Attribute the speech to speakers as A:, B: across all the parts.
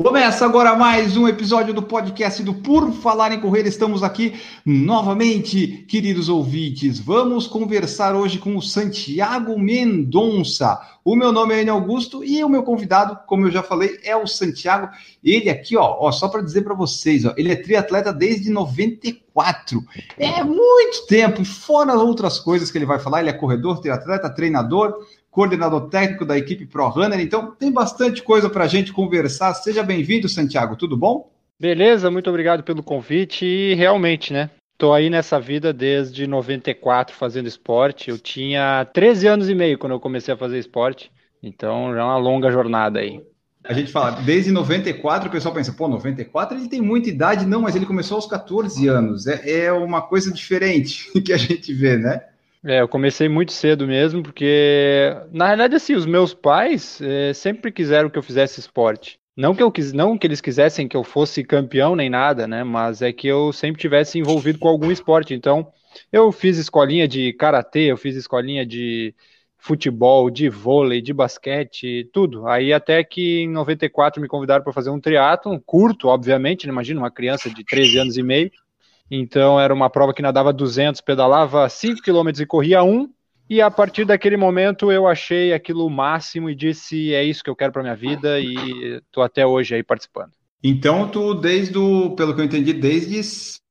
A: Começa agora mais um episódio do podcast do Por Falar em Correr. Estamos aqui novamente, queridos ouvintes. Vamos conversar hoje com o Santiago Mendonça. O meu nome é Enio Augusto e o meu convidado, como eu já falei, é o Santiago. Ele aqui, ó, ó só para dizer para vocês, ó, ele é triatleta desde 94. É muito tempo, fora outras coisas que ele vai falar, ele é corredor, triatleta, treinador, coordenador técnico da equipe ProRunner. Então, tem bastante coisa para a gente conversar. Seja bem-vindo, Santiago. Tudo bom?
B: Beleza, muito obrigado pelo convite. E realmente, né? Tô aí nessa vida desde 94 fazendo esporte. Eu tinha 13 anos e meio quando eu comecei a fazer esporte. Então, já é uma longa jornada aí.
A: A gente fala, desde 94, o pessoal pensa, pô, 94 ele tem muita idade. Não, mas ele começou aos 14 anos. É, é uma coisa diferente que a gente vê, né?
B: É, eu comecei muito cedo mesmo, porque na realidade assim, os meus pais é, sempre quiseram que eu fizesse esporte. Não que eu quis, não que eles quisessem que eu fosse campeão nem nada, né? Mas é que eu sempre tivesse envolvido com algum esporte. Então, eu fiz escolinha de karatê, eu fiz escolinha de futebol, de vôlei, de basquete, tudo. Aí até que em 94 me convidaram para fazer um triatlo, curto, obviamente, né? imagina uma criança de 13 anos e meio. Então era uma prova que nadava 200, pedalava 5 km e corria 1. E a partir daquele momento eu achei aquilo o máximo e disse é isso que eu quero para minha vida e tô até hoje aí participando.
A: Então tu desde o, pelo que eu entendi, desde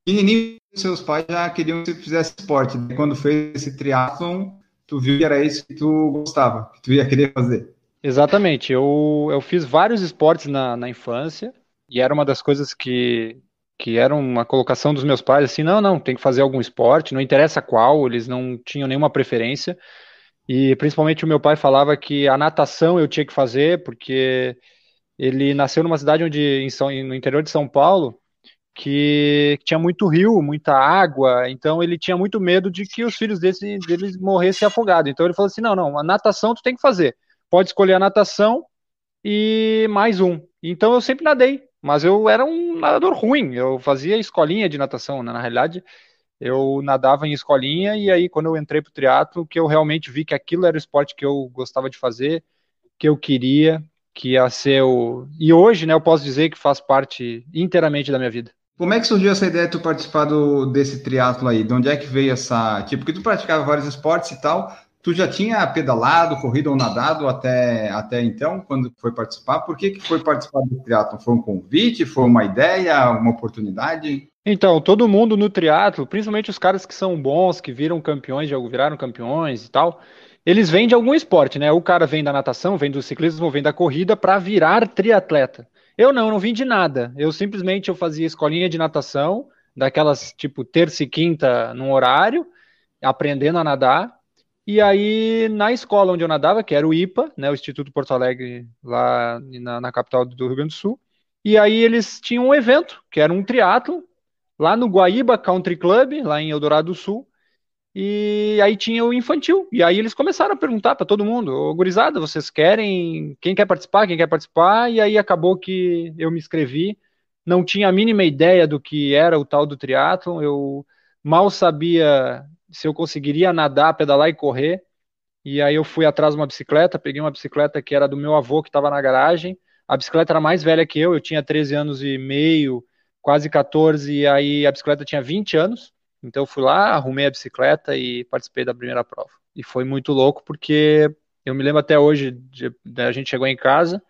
A: pequenininho seus pais já queriam que você fizesse esporte. Quando fez esse triatlon, tu viu que era isso que tu gostava, que tu ia querer fazer.
B: Exatamente. Eu, eu fiz vários esportes na, na infância e era uma das coisas que que era uma colocação dos meus pais, assim, não, não, tem que fazer algum esporte, não interessa qual, eles não tinham nenhuma preferência, e principalmente o meu pai falava que a natação eu tinha que fazer, porque ele nasceu numa cidade onde, em São, no interior de São Paulo, que tinha muito rio, muita água, então ele tinha muito medo de que os filhos desse, deles morressem afogados, então ele falou assim, não, não, a natação tu tem que fazer, pode escolher a natação e mais um, então eu sempre nadei, mas eu era um nadador ruim, eu fazia escolinha de natação, né? na realidade eu nadava em escolinha e aí quando eu entrei para o triatlo, que eu realmente vi que aquilo era o esporte que eu gostava de fazer, que eu queria, que ia ser o... E hoje, né, eu posso dizer que faz parte inteiramente da minha vida.
A: Como é que surgiu essa ideia de tu participar do, desse triatlo aí? De onde é que veio essa... Tipo, porque tu praticava vários esportes e tal, Tu já tinha pedalado, corrido ou nadado até, até então, quando foi participar? Por que, que foi participar do triatlo? Foi um convite? Foi uma ideia? Uma oportunidade?
B: Então, todo mundo no triatlo, principalmente os caras que são bons, que viram campeões, já viraram campeões e tal, eles vêm de algum esporte, né? O cara vem da natação, vem do ciclismo, vem da corrida para virar triatleta. Eu não, não vim de nada. Eu simplesmente eu fazia escolinha de natação, daquelas tipo terça e quinta num horário, aprendendo a nadar. E aí, na escola onde eu nadava, que era o IPA, né, o Instituto Porto Alegre, lá na, na capital do Rio Grande do Sul, e aí eles tinham um evento, que era um triatlo, lá no Guaíba Country Club, lá em Eldorado do Sul, e aí tinha o infantil. E aí eles começaram a perguntar para todo mundo: Ô, gurizada, vocês querem? Quem quer participar? Quem quer participar? E aí acabou que eu me inscrevi. Não tinha a mínima ideia do que era o tal do triatlon. Eu mal sabia se eu conseguiria nadar, pedalar e correr. E aí eu fui atrás de uma bicicleta, peguei uma bicicleta que era do meu avô que estava na garagem. A bicicleta era mais velha que eu, eu tinha 13 anos e meio, quase 14, e aí a bicicleta tinha 20 anos. Então eu fui lá, arrumei a bicicleta e participei da primeira prova. E foi muito louco porque eu me lembro até hoje, de, de, a gente chegou em casa,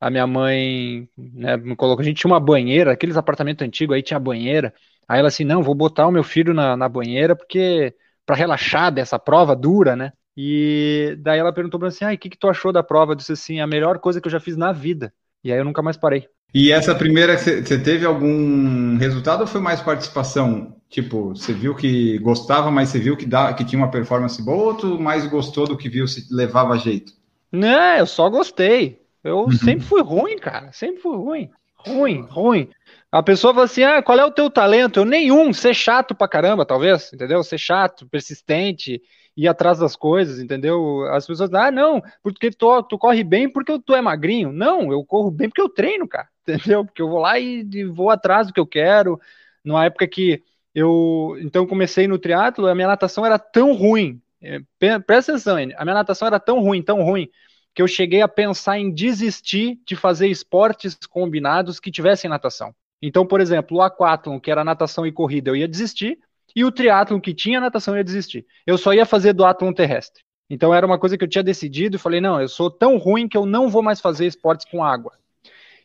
B: a minha mãe né, me colocou, a gente tinha uma banheira, aqueles apartamentos antigos aí tinha banheira, Aí ela assim, não, vou botar o meu filho na, na banheira porque para relaxar dessa prova dura, né? E daí ela perguntou para mim assim, ah, o que, que tu achou da prova? Eu disse assim, a melhor coisa que eu já fiz na vida. E aí eu nunca mais parei.
A: E essa primeira, você teve algum resultado ou foi mais participação? Tipo, você viu que gostava, mas você viu que, dá, que tinha uma performance boa ou tu mais gostou do que viu se levava jeito?
B: Não, eu só gostei. Eu uhum. sempre fui ruim, cara. Sempre fui ruim. Ruim, ruim. A pessoa fala assim: ah, qual é o teu talento? Eu, nenhum, ser chato pra caramba, talvez, entendeu? Ser chato, persistente, ir atrás das coisas, entendeu? As pessoas, ah, não, porque tu, tu corre bem porque tu é magrinho. Não, eu corro bem porque eu treino, cara, entendeu? Porque eu vou lá e, e vou atrás do que eu quero. Numa época que eu, então, comecei no triatlo, a minha natação era tão ruim, é, presta atenção, a minha natação era tão ruim, tão ruim, que eu cheguei a pensar em desistir de fazer esportes combinados que tivessem natação. Então, por exemplo, o aquatlon, que era natação e corrida, eu ia desistir, e o triatlon, que tinha natação, eu ia desistir. Eu só ia fazer do atlon terrestre. Então, era uma coisa que eu tinha decidido e falei, não, eu sou tão ruim que eu não vou mais fazer esportes com água.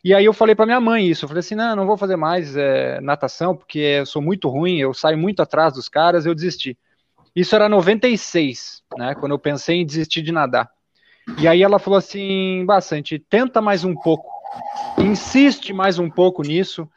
B: E aí eu falei para minha mãe isso, eu falei assim, não, não vou fazer mais é, natação, porque eu sou muito ruim, eu saio muito atrás dos caras, eu desisti. Isso era 96, né? Quando eu pensei em desistir de nadar. E aí ela falou assim, bastante, tenta mais um pouco, insiste mais um pouco nisso,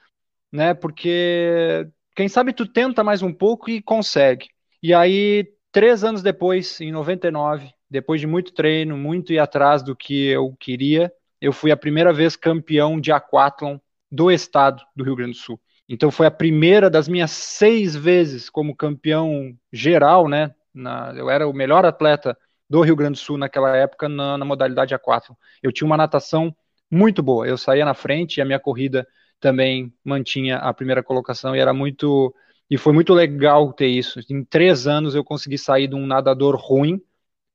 B: né? Porque quem sabe tu tenta mais um pouco e consegue. E aí, três anos depois, em 99, depois de muito treino, muito ir atrás do que eu queria, eu fui a primeira vez campeão de aquatlon do estado do Rio Grande do Sul. Então foi a primeira das minhas seis vezes como campeão geral, né? Na, eu era o melhor atleta do Rio Grande do Sul naquela época na, na modalidade A4. Eu tinha uma natação muito boa. Eu saía na frente e a minha corrida também mantinha a primeira colocação e era muito e foi muito legal ter isso. Em três anos eu consegui sair de um nadador ruim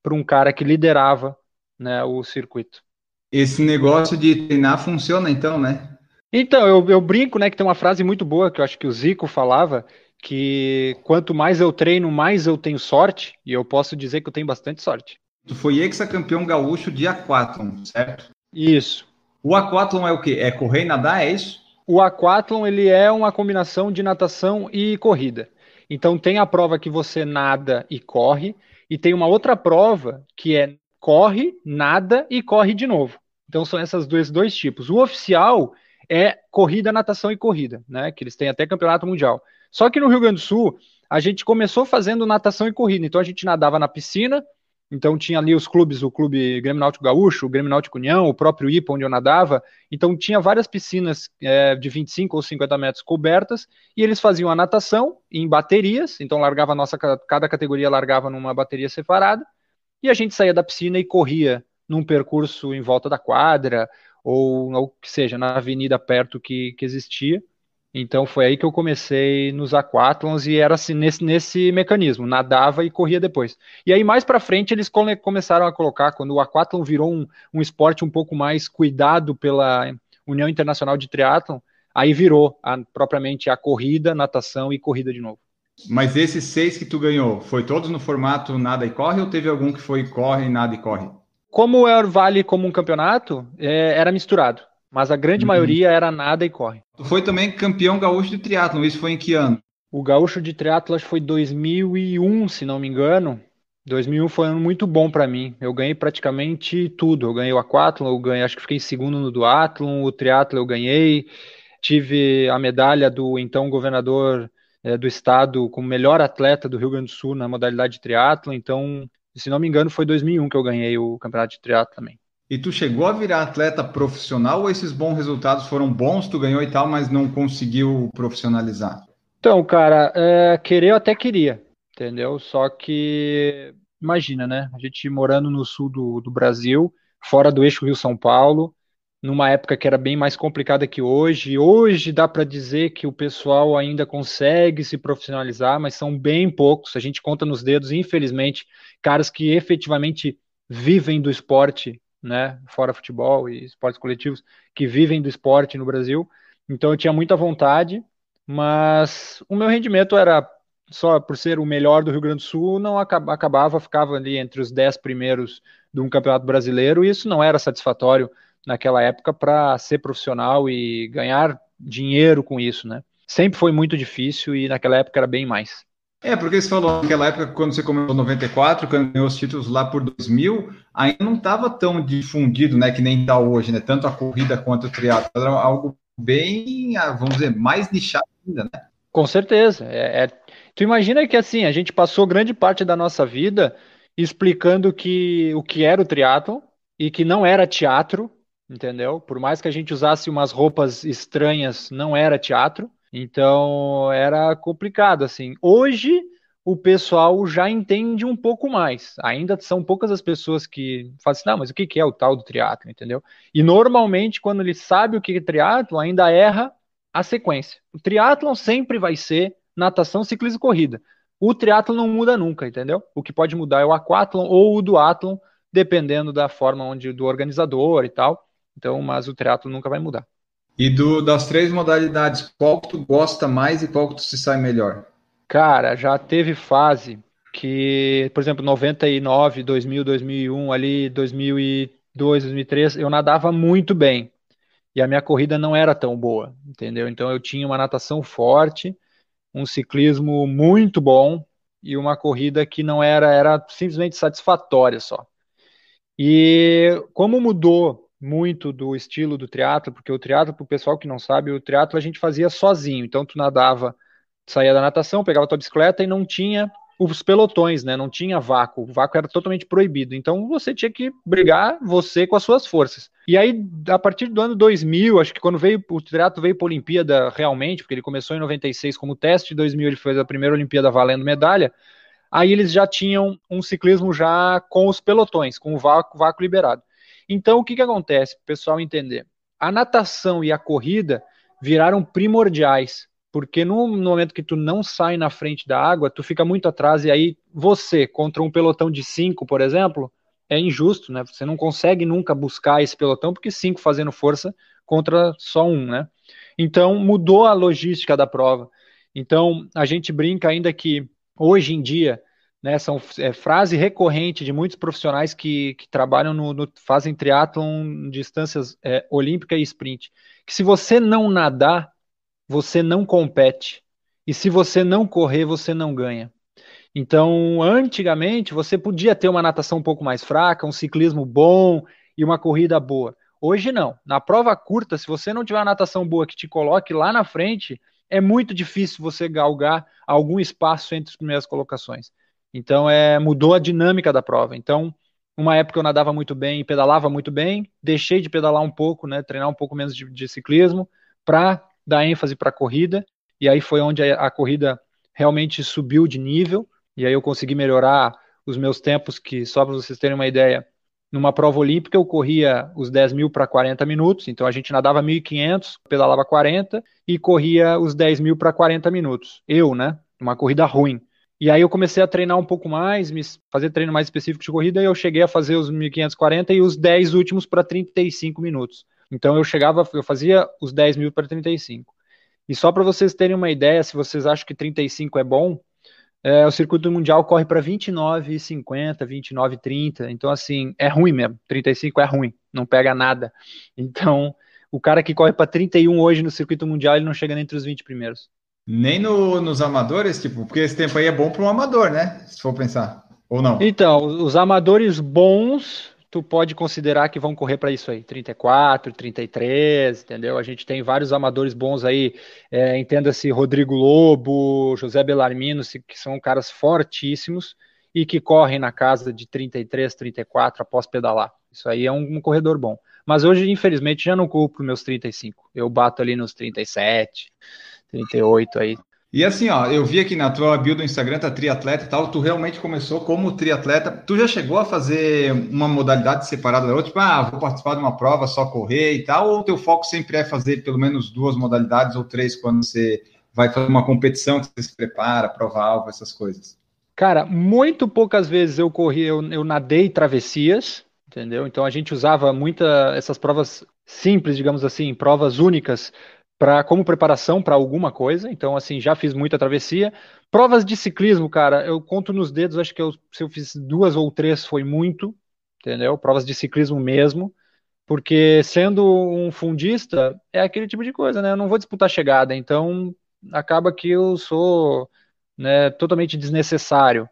B: para um cara que liderava né, o circuito.
A: Esse negócio de treinar funciona então, né?
B: Então, eu, eu brinco, né, que tem uma frase muito boa que eu acho que o Zico falava, que quanto mais eu treino, mais eu tenho sorte, e eu posso dizer que eu tenho bastante sorte.
A: Tu foi ex-campeão gaúcho de aquatlon, certo?
B: Isso.
A: O aquatlon é o quê? É correr e nadar, é isso?
B: O aquatlon, ele é uma combinação de natação e corrida. Então tem a prova que você nada e corre, e tem uma outra prova que é corre, nada e corre de novo. Então são esses dois, dois tipos. O oficial é corrida, natação e corrida, né? Que eles têm até campeonato mundial. Só que no Rio Grande do Sul, a gente começou fazendo natação e corrida. Então a gente nadava na piscina, então tinha ali os clubes, o clube Grêmio Náutico Gaúcho, o Grêmio Náutico União, o próprio IPA onde eu nadava. Então tinha várias piscinas é, de 25 ou 50 metros cobertas e eles faziam a natação em baterias. Então largava a nossa cada categoria largava numa bateria separada e a gente saía da piscina e corria num percurso em volta da quadra ou, ou que seja, na avenida perto que, que existia. Então foi aí que eu comecei nos aquatlons e era assim, nesse, nesse mecanismo, nadava e corria depois. E aí mais para frente eles come, começaram a colocar, quando o aquatlon virou um, um esporte um pouco mais cuidado pela União Internacional de Triatlon, aí virou a, propriamente a corrida, natação e corrida de novo.
A: Mas esses seis que tu ganhou, foi todos no formato nada e corre ou teve algum que foi corre, nada e corre?
B: Como o Air Vale como um campeonato, é, era misturado, mas a grande uhum. maioria era nada e corre.
A: Tu foi também campeão gaúcho de triatlo, isso foi em que ano?
B: O gaúcho de triatlo acho que foi 2001, se não me engano. 2001 foi um ano muito bom para mim. Eu ganhei praticamente tudo. Eu ganhei o aquatlon, eu ganhei, acho que fiquei segundo no duatlon, o triatlo eu ganhei. Tive a medalha do então governador é, do estado como melhor atleta do Rio Grande do Sul na modalidade de triatlo. Então se não me engano, foi 2001 que eu ganhei o campeonato de triatlo também.
A: E tu chegou a virar atleta profissional ou esses bons resultados foram bons, tu ganhou e tal, mas não conseguiu profissionalizar?
B: Então, cara, é, querer eu até queria, entendeu? Só que, imagina, né? A gente morando no sul do, do Brasil, fora do eixo Rio-São Paulo, numa época que era bem mais complicada que hoje. Hoje dá para dizer que o pessoal ainda consegue se profissionalizar, mas são bem poucos. A gente conta nos dedos, infelizmente, caras que efetivamente vivem do esporte, né, fora futebol e esportes coletivos, que vivem do esporte no Brasil. Então eu tinha muita vontade, mas o meu rendimento era só por ser o melhor do Rio Grande do Sul, não acabava, ficava ali entre os dez primeiros de um campeonato brasileiro, e isso não era satisfatório naquela época para ser profissional e ganhar dinheiro com isso, né? Sempre foi muito difícil e naquela época era bem mais.
A: É, porque você falou naquela época, quando você começou em 94, quando ganhou os títulos lá por 2000, ainda não estava tão difundido, né, que nem está hoje, né? Tanto a corrida quanto o triatlo. Era algo bem, ah, vamos dizer, mais nichado ainda, né?
B: Com certeza. É, é... Tu imagina que assim, a gente passou grande parte da nossa vida explicando que o que era o triatlo e que não era teatro entendeu? Por mais que a gente usasse umas roupas estranhas, não era teatro. Então era complicado assim. Hoje o pessoal já entende um pouco mais. Ainda são poucas as pessoas que falam assim, não, mas o que é o tal do triatlo, entendeu? E normalmente quando ele sabe o que é triatlo, ainda erra a sequência. O triatlon sempre vai ser natação, ciclismo e corrida. O triatlo não muda nunca, entendeu? O que pode mudar é o aquatlon ou o duatlon, dependendo da forma onde do organizador e tal. Então, mas o triatlo nunca vai mudar.
A: E do, das três modalidades, qual que tu gosta mais e qual que tu se sai melhor?
B: Cara, já teve fase que, por exemplo, 99, 2000, 2001, ali 2002, 2003, eu nadava muito bem. E a minha corrida não era tão boa, entendeu? Então eu tinha uma natação forte, um ciclismo muito bom e uma corrida que não era era simplesmente satisfatória só. E como mudou muito do estilo do triatlo, porque o triatlo, para o pessoal que não sabe, o triatlo a gente fazia sozinho. Então tu nadava, saía da natação, pegava tua bicicleta e não tinha os pelotões, né? Não tinha vácuo. O vácuo era totalmente proibido. Então você tinha que brigar você com as suas forças. E aí, a partir do ano 2000, acho que quando veio o triatlo veio para a Olimpíada realmente, porque ele começou em 96 como teste, em 2000 ele fez a primeira Olimpíada valendo medalha. Aí eles já tinham um ciclismo já com os pelotões, com o vácuo, vácuo liberado. Então, o que, que acontece, para o pessoal entender? A natação e a corrida viraram primordiais, porque no, momento que tu não sai na frente da água, tu fica muito atrás, e aí você, contra um pelotão de cinco, por exemplo, é injusto, né? Você não consegue nunca buscar esse pelotão, porque cinco fazendo força contra só um, né? Então, mudou a logística da prova. Então, a gente brinca ainda que, hoje em dia, né, são é, frase recorrente de muitos profissionais que, que trabalham no, no fazem triatlon distâncias é, olímpica e sprint, que se você não nadar, você não compete, e se você não correr, você não ganha. Então, antigamente, você podia ter uma natação um pouco mais fraca, um ciclismo bom e uma corrida boa. Hoje não. Na prova curta, se você não tiver uma natação boa que te coloque lá na frente, é muito difícil você galgar algum espaço entre as primeiras colocações. Então, é, mudou a dinâmica da prova. Então, uma época eu nadava muito bem e pedalava muito bem, deixei de pedalar um pouco, né, treinar um pouco menos de, de ciclismo, para dar ênfase para a corrida. E aí foi onde a, a corrida realmente subiu de nível. E aí eu consegui melhorar os meus tempos, que só para vocês terem uma ideia, numa prova olímpica eu corria os 10 mil para 40 minutos, então a gente nadava 1.500, pedalava 40 e corria os 10 mil para 40 minutos. Eu, né? Uma corrida ruim. E aí eu comecei a treinar um pouco mais, fazer treino mais específico de corrida, e eu cheguei a fazer os 1540 e os 10 últimos para 35 minutos. Então eu chegava, eu fazia os 10 mil para 35. E só para vocês terem uma ideia, se vocês acham que 35 é bom, é, o circuito mundial corre para 29,50, 29,30. Então, assim, é ruim mesmo. 35 é ruim, não pega nada. Então, o cara que corre para 31 hoje no circuito mundial, ele não chega nem entre os 20 primeiros.
A: Nem no, nos amadores, tipo, porque esse tempo aí é bom para um amador, né? Se for pensar. Ou não?
B: Então, os amadores bons, tu pode considerar que vão correr para isso aí, 34, 33, entendeu? A gente tem vários amadores bons aí, é, entenda-se Rodrigo Lobo, José Belarmino, que são caras fortíssimos e que correm na casa de 33, 34 após pedalar. Isso aí é um, um corredor bom. Mas hoje, infelizmente, já não para meus 35. Eu bato ali nos 37. 38 aí.
A: E assim, ó, eu vi aqui na tua bio do Instagram, tá triatleta e tal, tu realmente começou como triatleta. Tu já chegou a fazer uma modalidade separada da outra? Tipo, ah, vou participar de uma prova, só correr e tal, ou teu foco sempre é fazer pelo menos duas modalidades ou três quando você vai fazer uma competição, que você se prepara, prova algo, essas coisas?
B: Cara, muito poucas vezes eu corri, eu, eu nadei travessias, entendeu? Então a gente usava muita essas provas simples, digamos assim, provas únicas para como preparação para alguma coisa. Então, assim, já fiz muita travessia. Provas de ciclismo, cara, eu conto nos dedos, acho que eu, se eu fiz duas ou três foi muito, entendeu? Provas de ciclismo mesmo. Porque sendo um fundista, é aquele tipo de coisa, né? Eu não vou disputar chegada, então acaba que eu sou né, totalmente desnecessário.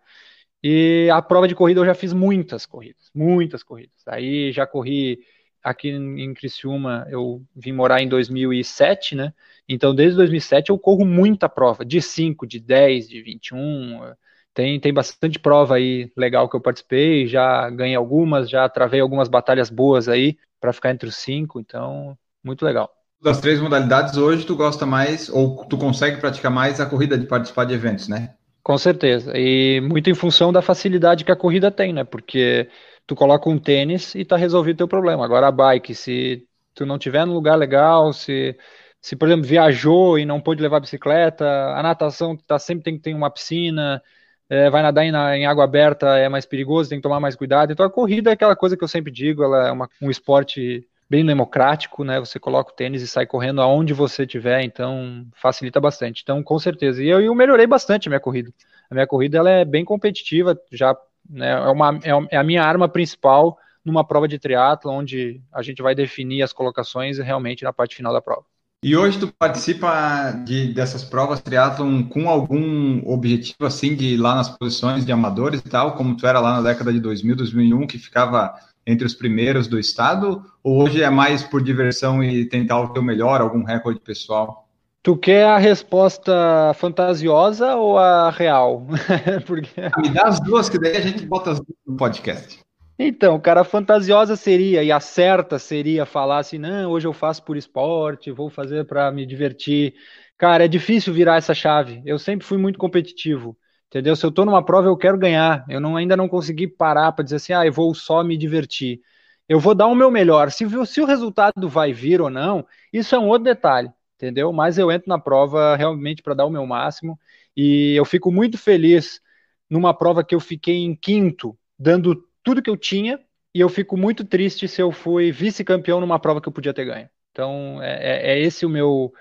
B: E a prova de corrida eu já fiz muitas corridas, muitas corridas. Aí já corri aqui em Criciúma eu vim morar em 2007, né? Então desde 2007 eu corro muita prova, de 5, de 10, de 21, tem, tem bastante prova aí legal que eu participei, já ganhei algumas, já travei algumas batalhas boas aí para ficar entre os cinco, então muito legal.
A: Das três modalidades, hoje tu gosta mais, ou tu consegue praticar mais a corrida de participar de eventos, né?
B: Com certeza, e muito em função da facilidade que a corrida tem, né? Porque tu coloca um tênis e tá resolvido o teu problema. Agora a bike, se tu não tiver num lugar legal, se se por exemplo viajou e não pôde levar bicicleta, a natação tá sempre tem que ter uma piscina, é, vai nadar em, em, água aberta é mais perigoso, tem que tomar mais cuidado. Então a corrida é aquela coisa que eu sempre digo, ela é uma, um esporte bem democrático, né? Você coloca o tênis e sai correndo aonde você estiver, então facilita bastante. Então, com certeza. E eu, eu melhorei bastante a minha corrida. A minha corrida ela é bem competitiva, já né, é, uma, é, é a minha arma principal numa prova de triatlo, onde a gente vai definir as colocações realmente na parte final da prova.
A: E hoje tu participa de, dessas provas triatlon com algum objetivo assim de ir lá nas posições de amadores e tal, como tu era lá na década de 2000, 2001, que ficava entre os primeiros do estado? Ou hoje é mais por diversão e tentar o teu melhor, algum recorde pessoal?
B: Tu quer a resposta fantasiosa ou a real?
A: Porque... Me dá as duas, que daí a gente bota as duas no podcast.
B: Então, cara, a fantasiosa seria, e a certa seria falar assim, não, hoje eu faço por esporte, vou fazer para me divertir. Cara, é difícil virar essa chave. Eu sempre fui muito competitivo, entendeu? Se eu tô numa prova, eu quero ganhar. Eu não, ainda não consegui parar para dizer assim, ah, eu vou só me divertir. Eu vou dar o meu melhor. Se, se o resultado vai vir ou não, isso é um outro detalhe, entendeu? Mas eu entro na prova realmente para dar o meu máximo e eu fico muito feliz numa prova que eu fiquei em quinto, dando tudo que eu tinha e eu fico muito triste se eu fui vice-campeão numa prova que eu podia ter ganho. Então é, é, é esse o meu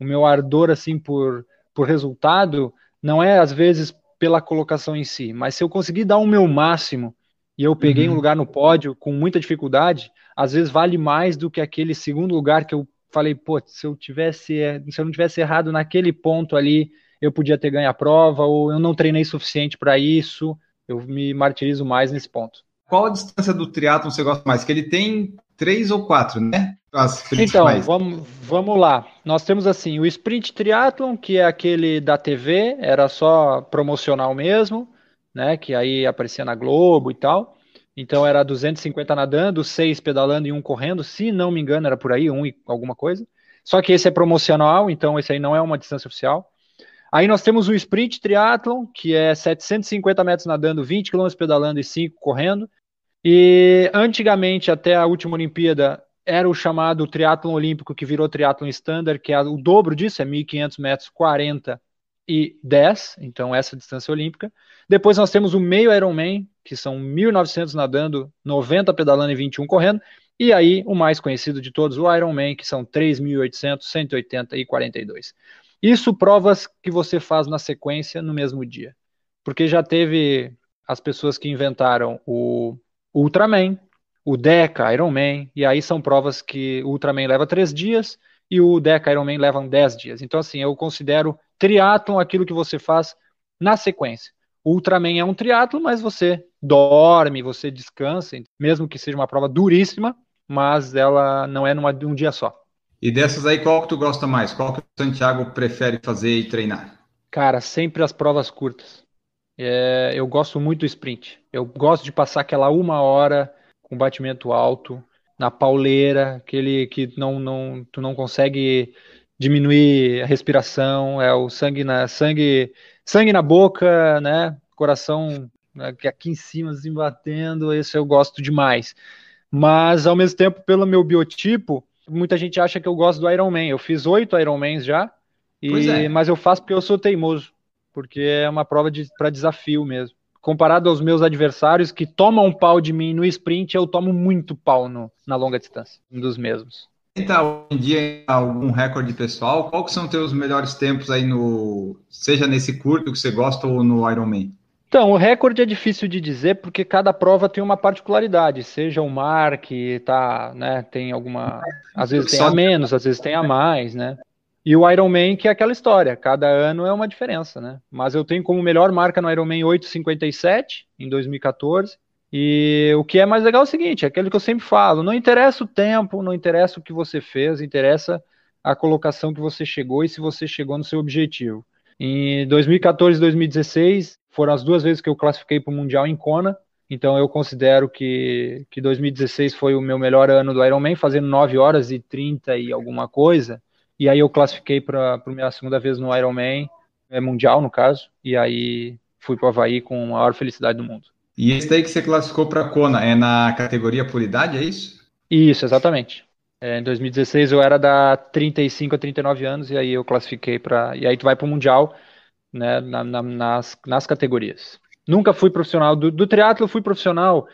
B: o meu ardor assim por por resultado não é às vezes pela colocação em si, mas se eu conseguir dar o meu máximo e eu peguei uhum. um lugar no pódio com muita dificuldade, às vezes vale mais do que aquele segundo lugar que eu falei, pô, se eu tivesse, se eu não tivesse errado naquele ponto ali, eu podia ter ganho a prova ou eu não treinei suficiente para isso. Eu me martirizo mais nesse ponto.
A: Qual a distância do triatlo você gosta mais? Que ele tem três ou quatro, né?
B: Então, vamos, vamos lá. Nós temos assim o sprint triathlon, que é aquele da TV, era só promocional mesmo, né? Que aí aparecia na Globo e tal. Então era 250 nadando, seis pedalando e um correndo, se não me engano, era por aí, um e alguma coisa. Só que esse é promocional, então esse aí não é uma distância oficial. Aí nós temos o sprint triathlon, que é 750 metros nadando, 20 km pedalando e 5 correndo. E antigamente, até a última Olimpíada, era o chamado triatlon olímpico, que virou triatlon standard, que é o dobro disso, é 1.500 metros, 40 e 10, então essa é distância olímpica. Depois nós temos o meio Ironman, que são 1.900 nadando, 90 pedalando e 21 correndo. E aí, o mais conhecido de todos, o Ironman, que são 3.800, 180 e 42. Isso provas que você faz na sequência no mesmo dia. Porque já teve as pessoas que inventaram o Ultraman, o Deca Ironman, e aí são provas que o Ultraman leva três dias e o Deca Ironman levam dez dias. Então, assim, eu considero triatlon aquilo que você faz na sequência. O Ultraman é um triatlo, mas você dorme, você descansa, mesmo que seja uma prova duríssima, mas ela não é numa, um dia só.
A: E dessas aí, qual que tu gosta mais? Qual que o Santiago prefere fazer e treinar?
B: Cara, sempre as provas curtas. É, eu gosto muito do sprint. Eu gosto de passar aquela uma hora com batimento alto, na pauleira, aquele que não, não, tu não consegue diminuir a respiração, é o sangue na sangue, sangue na boca, né? Coração né, aqui em cima assim batendo, esse eu gosto demais. Mas ao mesmo tempo, pelo meu biotipo, muita gente acha que eu gosto do Iron Man. Eu fiz oito Iron Mans já, e, é. mas eu faço porque eu sou teimoso, porque é uma prova de, para desafio mesmo. Comparado aos meus adversários que tomam um pau de mim no sprint, eu tomo muito pau no, na longa distância, um dos mesmos.
A: Então, hoje em dia, algum recorde pessoal? Qual que são os teus melhores tempos aí no, seja nesse curto que você gosta ou no Ironman?
B: Então, o recorde é difícil de dizer porque cada prova tem uma particularidade, seja o mar que tá, né, tem alguma, às vezes tem a menos, às vezes tem a mais, né? E o Ironman que é aquela história, cada ano é uma diferença, né? Mas eu tenho como melhor marca no Ironman 8:57 em 2014. E o que é mais legal é o seguinte, é aquilo que eu sempre falo, não interessa o tempo, não interessa o que você fez, interessa a colocação que você chegou e se você chegou no seu objetivo. Em 2014 e 2016, foram as duas vezes que eu classifiquei para o Mundial em Kona, então eu considero que, que 2016 foi o meu melhor ano do Ironman, fazendo 9 horas e 30 e alguma coisa, e aí eu classifiquei para a minha segunda vez no Ironman, é mundial no caso, e aí fui para o Havaí com a maior felicidade do mundo.
A: E esse daí que você classificou para Kona é na categoria por idade, é isso?
B: Isso, exatamente. É, em 2016 eu era da 35 a 39 anos e aí eu classifiquei para. E aí tu vai para o Mundial né, na, na, nas, nas categorias. Nunca fui profissional. Do, do triatlo eu fui profissional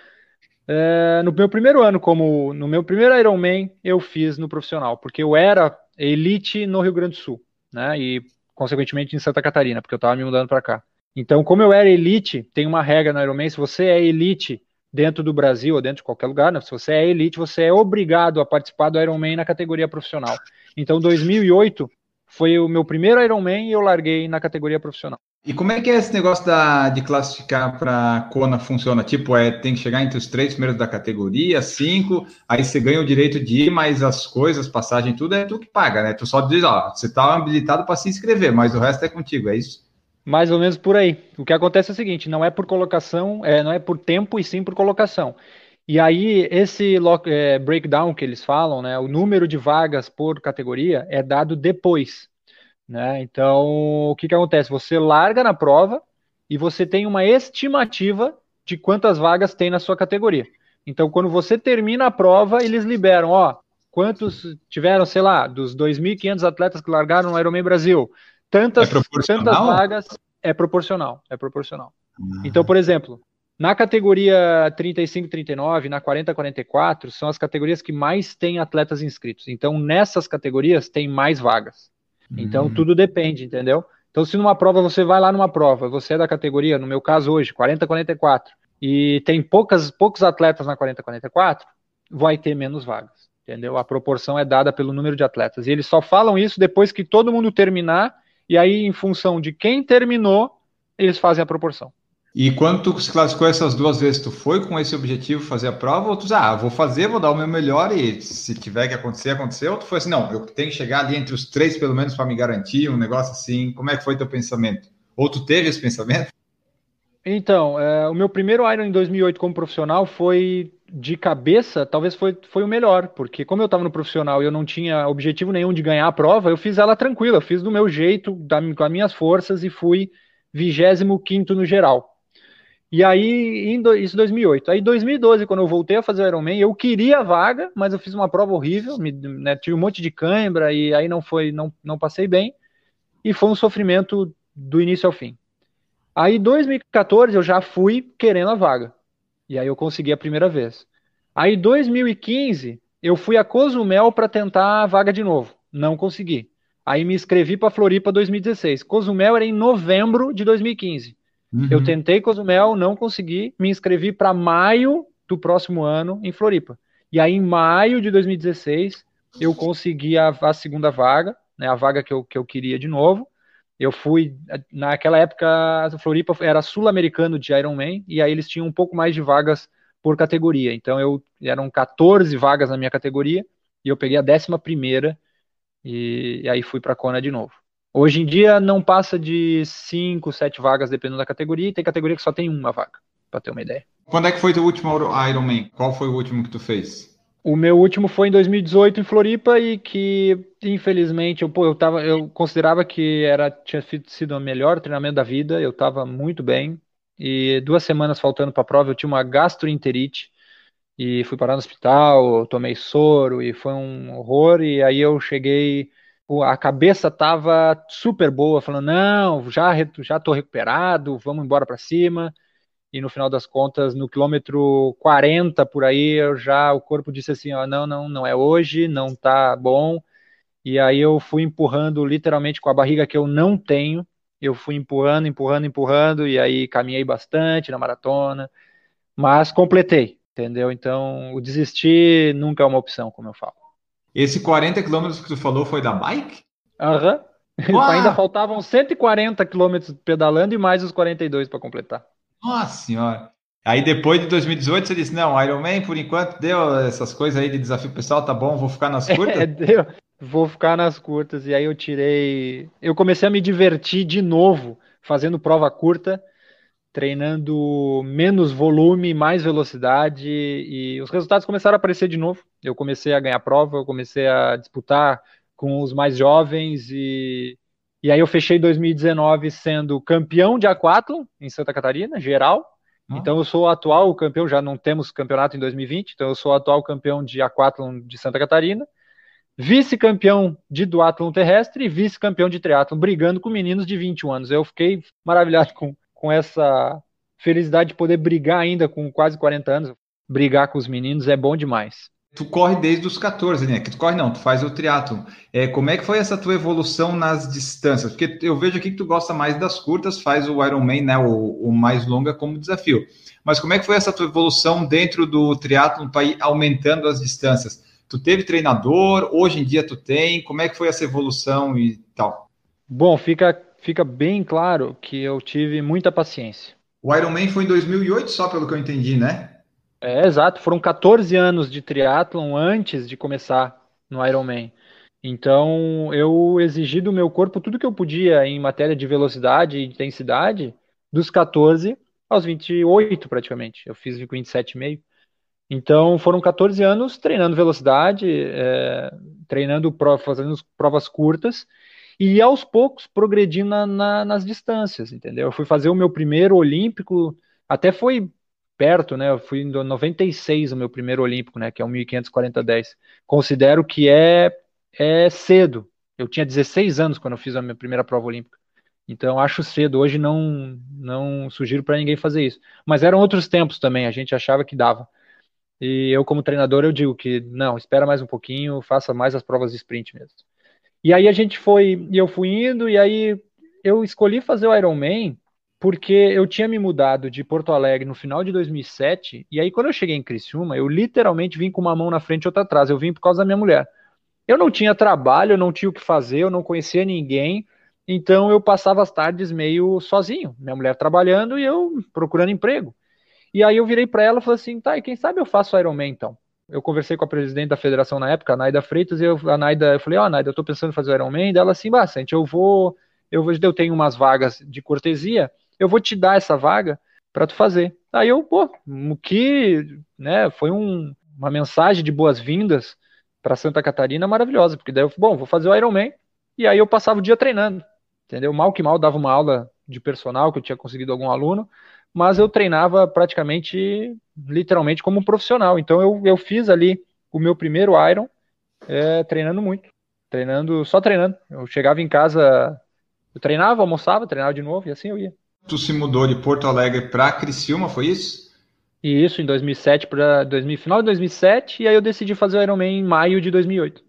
B: é, no meu primeiro ano, como no meu primeiro Ironman eu fiz no profissional, porque eu era elite no Rio Grande do Sul, né? E consequentemente em Santa Catarina, porque eu estava me mudando para cá. Então, como eu era elite, tem uma regra no Ironman, se você é elite dentro do Brasil ou dentro de qualquer lugar, né? se você é elite, você é obrigado a participar do Ironman na categoria profissional. Então, 2008 foi o meu primeiro Ironman e eu larguei na categoria profissional.
A: E como é que é esse negócio da, de classificar para Kona funciona? Tipo, é, tem que chegar entre os três primeiros da categoria, cinco, aí você ganha o direito de ir, mas as coisas, passagem, tudo é tu que paga, né? Tu só diz, ó, você está habilitado para se inscrever, mas o resto é contigo, é isso?
B: Mais ou menos por aí. O que acontece é o seguinte: não é por colocação, é, não é por tempo e sim por colocação. E aí, esse é, breakdown que eles falam, né, o número de vagas por categoria é dado depois. Né? Então, o que, que acontece? Você larga na prova e você tem uma estimativa de quantas vagas tem na sua categoria. Então, quando você termina a prova, eles liberam, ó, quantos tiveram, sei lá, dos 2.500 atletas que largaram no Ironman Brasil, tantas, é tantas vagas é proporcional, é proporcional. Ah. Então, por exemplo, na categoria 35 39, na 40 44, são as categorias que mais têm atletas inscritos. Então, nessas categorias tem mais vagas. Então, hum. tudo depende, entendeu? Então, se numa prova você vai lá numa prova, você é da categoria, no meu caso hoje, 40 44, e tem poucas, poucos atletas na 40 44, vai ter menos vagas, entendeu? A proporção é dada pelo número de atletas. E eles só falam isso depois que todo mundo terminar e aí, em função de quem terminou, eles fazem a proporção.
A: E quando tu se classificou essas duas vezes, tu foi com esse objetivo fazer a prova, ou tu diz, ah, vou fazer, vou dar o meu melhor e se tiver que acontecer, acontecer, ou tu foi assim, não, eu tenho que chegar ali entre os três pelo menos para me garantir, um negócio assim, como é que foi teu pensamento? Ou tu teve esse pensamento?
B: Então, é, o meu primeiro Iron em 2008 como profissional foi de cabeça, talvez foi, foi o melhor, porque como eu estava no profissional e eu não tinha objetivo nenhum de ganhar a prova, eu fiz ela tranquila, eu fiz do meu jeito, da, com as minhas forças e fui 25 no geral. E aí, em do, isso 2008. Aí 2012, quando eu voltei a fazer o Ironman, eu queria a vaga, mas eu fiz uma prova horrível, me, né, tive um monte de cãibra e aí não foi, não, não passei bem. E foi um sofrimento do início ao fim. Aí 2014 eu já fui querendo a vaga. E aí eu consegui a primeira vez. Aí 2015 eu fui a Cozumel para tentar a vaga de novo. Não consegui. Aí me inscrevi para Floripa 2016. Cozumel era em novembro de 2015. Uhum. Eu tentei Cozumel, não consegui, me inscrevi para maio do próximo ano em Floripa. E aí em maio de 2016 eu consegui a, a segunda vaga, né, a vaga que eu, que eu queria de novo. Eu fui, naquela época, a Floripa era sul-americano de Ironman, e aí eles tinham um pouco mais de vagas por categoria. Então, eu eram 14 vagas na minha categoria, e eu peguei a 11 primeira, e, e aí fui para a Kona de novo. Hoje em dia, não passa de 5, 7 vagas, dependendo da categoria, e tem categoria que só tem uma vaga, para ter uma ideia.
A: Quando é que foi o último Ironman? Qual foi o último que tu fez?
B: O meu último foi em 2018 em Floripa e que, infelizmente, eu, pô, eu, tava, eu considerava que era, tinha sido o melhor treinamento da vida, eu estava muito bem. E duas semanas faltando para a prova, eu tinha uma gastroenterite e fui parar no hospital, tomei soro e foi um horror. E aí eu cheguei, a cabeça estava super boa, falando: não, já já estou recuperado, vamos embora para cima e no final das contas, no quilômetro 40 por aí, eu já o corpo disse assim, ó, não, não, não é hoje, não tá bom. E aí eu fui empurrando literalmente com a barriga que eu não tenho. Eu fui empurrando, empurrando, empurrando e aí caminhei bastante na maratona, mas completei, entendeu? Então, o desistir nunca é uma opção, como eu falo.
A: Esse 40 quilômetros que tu falou foi da bike?
B: Aham. Uhum. Ainda faltavam 140 quilômetros pedalando e mais os 42 para completar.
A: Nossa senhora. Aí depois de 2018 você disse, não, Iron Man por enquanto deu essas coisas aí de desafio pessoal, tá bom, vou ficar nas curtas? É,
B: deu. Vou ficar nas curtas. E aí eu tirei. Eu comecei a me divertir de novo fazendo prova curta. Treinando menos volume, mais velocidade, e os resultados começaram a aparecer de novo. Eu comecei a ganhar prova, eu comecei a disputar com os mais jovens, e, e aí eu fechei 2019 sendo campeão de aquathlon em Santa Catarina, geral. Ah. Então eu sou o atual campeão, já não temos campeonato em 2020, então eu sou o atual campeão de aquathlon de Santa Catarina vice-campeão de duatlon terrestre e vice-campeão de triatlon, brigando com meninos de 21 anos. Eu fiquei maravilhado com, com essa felicidade de poder brigar ainda com quase 40 anos. Brigar com os meninos é bom demais.
A: Tu corre desde os 14, né? Que tu corre não, tu faz o triatlo. É, como é que foi essa tua evolução nas distâncias? Porque eu vejo aqui que tu gosta mais das curtas, faz o Ironman, né, o, o mais longa como desafio. Mas como é que foi essa tua evolução dentro do triatlo para ir aumentando as distâncias? Tu teve treinador? Hoje em dia tu tem? Como é que foi essa evolução e tal?
B: Bom, fica fica bem claro que eu tive muita paciência.
A: O Ironman foi em 2008, só pelo que eu entendi, né?
B: É, exato. Foram 14 anos de triatlon antes de começar no Ironman. Então, eu exigi do meu corpo tudo que eu podia em matéria de velocidade e intensidade, dos 14 aos 28, praticamente. Eu fiz 27,5. Então, foram 14 anos treinando velocidade, é, treinando, fazendo provas curtas e aos poucos progredindo na, na, nas distâncias, entendeu? Eu fui fazer o meu primeiro olímpico, até foi perto, né? Eu fui em 96 o meu primeiro olímpico, né? Que é o 1540-10. Considero que é, é cedo. Eu tinha 16 anos quando eu fiz a minha primeira prova olímpica. Então acho cedo. Hoje não não sugiro para ninguém fazer isso. Mas eram outros tempos também. A gente achava que dava. E eu como treinador eu digo que não, espera mais um pouquinho, faça mais as provas de sprint mesmo. E aí a gente foi, e eu fui indo, e aí eu escolhi fazer o Ironman porque eu tinha me mudado de Porto Alegre no final de 2007, e aí quando eu cheguei em Criciúma, eu literalmente vim com uma mão na frente e outra atrás, eu vim por causa da minha mulher. Eu não tinha trabalho, eu não tinha o que fazer, eu não conhecia ninguém, então eu passava as tardes meio sozinho, minha mulher trabalhando e eu procurando emprego. E aí eu virei para ela e falei assim, tá, e quem sabe eu faço Ironman então? Eu conversei com a presidente da federação na época, a Naida Freitas, e eu, a Naida, eu falei, ó, oh, Naida, eu tô pensando em fazer o Ironman, ela assim, bastante, eu vou, eu, eu tenho umas vagas de cortesia, eu vou te dar essa vaga para tu fazer. Aí eu, pô, o que, né, foi um, uma mensagem de boas-vindas para Santa Catarina maravilhosa, porque daí eu, bom, vou fazer o Ironman, e aí eu passava o dia treinando, entendeu? Mal que mal dava uma aula de personal que eu tinha conseguido algum aluno, mas eu treinava praticamente, literalmente, como um profissional. Então eu, eu fiz ali o meu primeiro Iron é, treinando muito. Treinando, só treinando. Eu chegava em casa, eu treinava, almoçava, treinava de novo e assim eu ia.
A: Tu se mudou de Porto Alegre para Criciúma, foi isso?
B: E isso, em 2007 para final de 2007, e aí eu decidi fazer o Ironman em maio de 2008.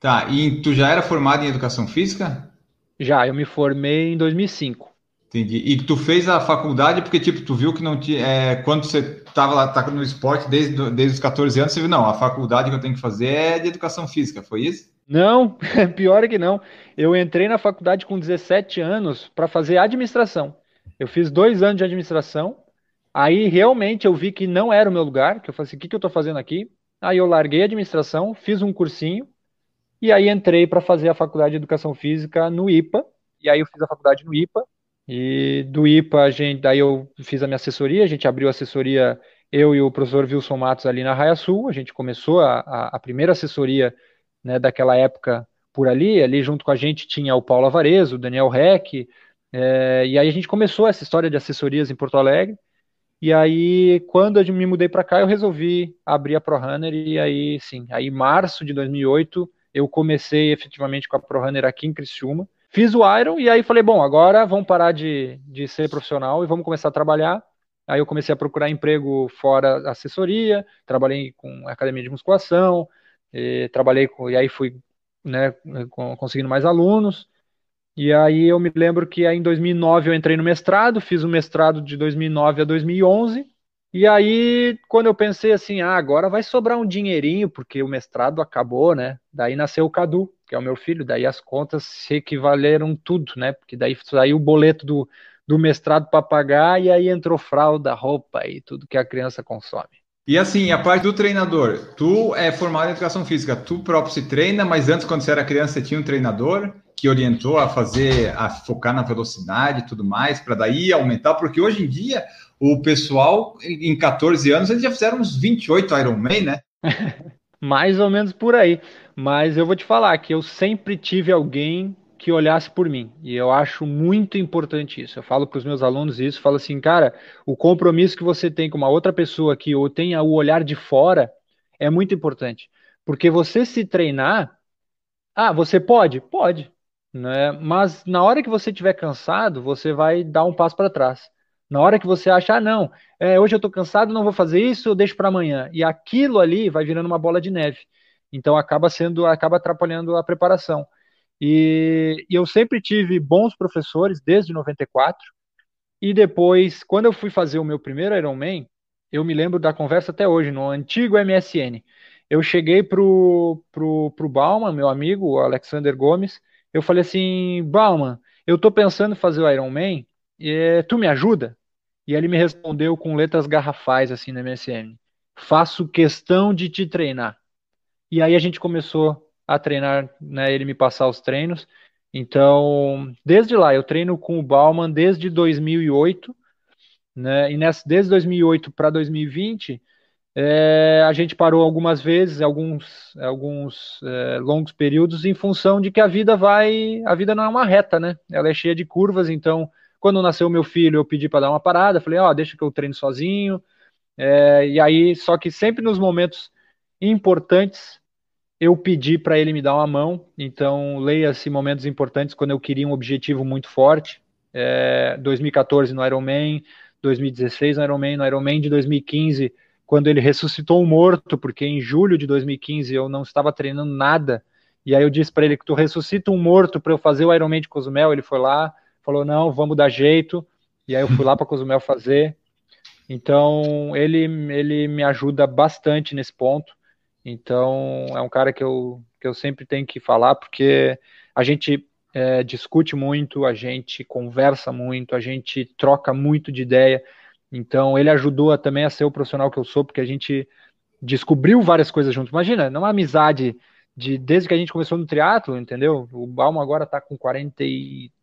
A: Tá, e tu já era formado em educação física?
B: Já, eu me formei em 2005.
A: Entendi. E tu fez a faculdade porque, tipo, tu viu que não tinha. É, quando você estava lá, tá no esporte desde, desde os 14 anos, você viu, não, a faculdade que eu tenho que fazer é de educação física, foi isso?
B: Não, pior é que não. Eu entrei na faculdade com 17 anos para fazer administração. Eu fiz dois anos de administração. Aí realmente eu vi que não era o meu lugar, que eu falei assim, o que, que eu estou fazendo aqui? Aí eu larguei a administração, fiz um cursinho, e aí entrei para fazer a faculdade de educação física no IPA. E aí eu fiz a faculdade no IPA, e do IPA, a gente, daí eu fiz a minha assessoria, a gente abriu a assessoria, eu e o professor Wilson Matos ali na Raia Sul, a gente começou a, a, a primeira assessoria né, daquela época por ali, ali junto com a gente tinha o Paulo Avarezo, o Daniel Reck, é, e aí a gente começou essa história de assessorias em Porto Alegre, e aí quando eu me mudei para cá, eu resolvi abrir a ProRunner, e aí sim, aí março de 2008, eu comecei efetivamente com a ProRunner aqui em Criciúma, Fiz o Iron e aí falei, bom, agora vamos parar de, de ser profissional e vamos começar a trabalhar. Aí eu comecei a procurar emprego fora assessoria, trabalhei com academia de musculação, e trabalhei com, e aí fui né, conseguindo mais alunos. E aí eu me lembro que aí em 2009 eu entrei no mestrado, fiz o mestrado de 2009 a 2011. E aí quando eu pensei assim, ah, agora vai sobrar um dinheirinho porque o mestrado acabou, né? Daí nasceu o Cadu, que é o meu filho, daí as contas se equivaleram tudo, né? Porque daí saiu o boleto do, do mestrado para pagar e aí entrou fralda, roupa e tudo que a criança consome.
A: E assim, a parte do treinador, tu é formado em educação física, tu próprio se treina, mas antes, quando você era criança, você tinha um treinador? que orientou a fazer, a focar na velocidade e tudo mais, para daí aumentar? Porque hoje em dia, o pessoal, em 14 anos, eles já fizeram uns 28 Ironman, né?
B: Mais ou menos por aí. Mas eu vou te falar que eu sempre tive alguém que olhasse por mim. E eu acho muito importante isso. Eu falo para os meus alunos isso, falo assim, cara, o compromisso que você tem com uma outra pessoa que ou tenha o olhar de fora é muito importante. Porque você se treinar, ah, você pode? Pode. Né? Mas na hora que você estiver cansado, você vai dar um passo para trás. Na hora que você achar, ah, não, é, hoje eu estou cansado, não vou fazer isso, eu deixo para amanhã. E aquilo ali vai virando uma bola de neve. Então acaba sendo, acaba atrapalhando a preparação. E, e eu sempre tive bons professores desde 94. E depois, quando eu fui fazer o meu primeiro Ironman, eu me lembro da conversa até hoje, no antigo MSN. Eu cheguei pro, pro, pro Bauman, meu amigo, o Alexander Gomes, eu falei assim, Bauman, eu tô pensando em fazer o Ironman, e, tu me ajuda? E ele me respondeu com letras garrafais, assim, no MSN. Faço questão de te treinar. E aí a gente começou a treinar, né, ele me passar os treinos. Então, desde lá, eu treino com o Bauman desde 2008, né, e nessa, desde 2008 para 2020, é, a gente parou algumas vezes, alguns, alguns é, longos períodos, em função de que a vida vai, a vida não é uma reta, né? Ela é cheia de curvas, então, quando nasceu meu filho, eu pedi para dar uma parada, falei, ó, oh, deixa que eu treino sozinho, é, e aí, só que sempre nos momentos importantes, eu pedi para ele me dar uma mão, então leia-se momentos importantes quando eu queria um objetivo muito forte. É, 2014 no Ironman, 2016 no Ironman, no Ironman de 2015, quando ele ressuscitou um morto, porque em julho de 2015 eu não estava treinando nada, e aí eu disse para ele que tu ressuscita um morto para eu fazer o Ironman de Cozumel, ele foi lá, falou, não, vamos dar jeito, e aí eu fui lá para Cozumel fazer, então ele, ele me ajuda bastante nesse ponto, então, é um cara que eu, que eu sempre tenho que falar, porque a gente é, discute muito, a gente conversa muito, a gente troca muito de ideia. Então, ele ajudou a, também a ser o profissional que eu sou, porque a gente descobriu várias coisas juntos. Imagina, não é amizade de desde que a gente começou no triatlo, entendeu? O Balmo agora está com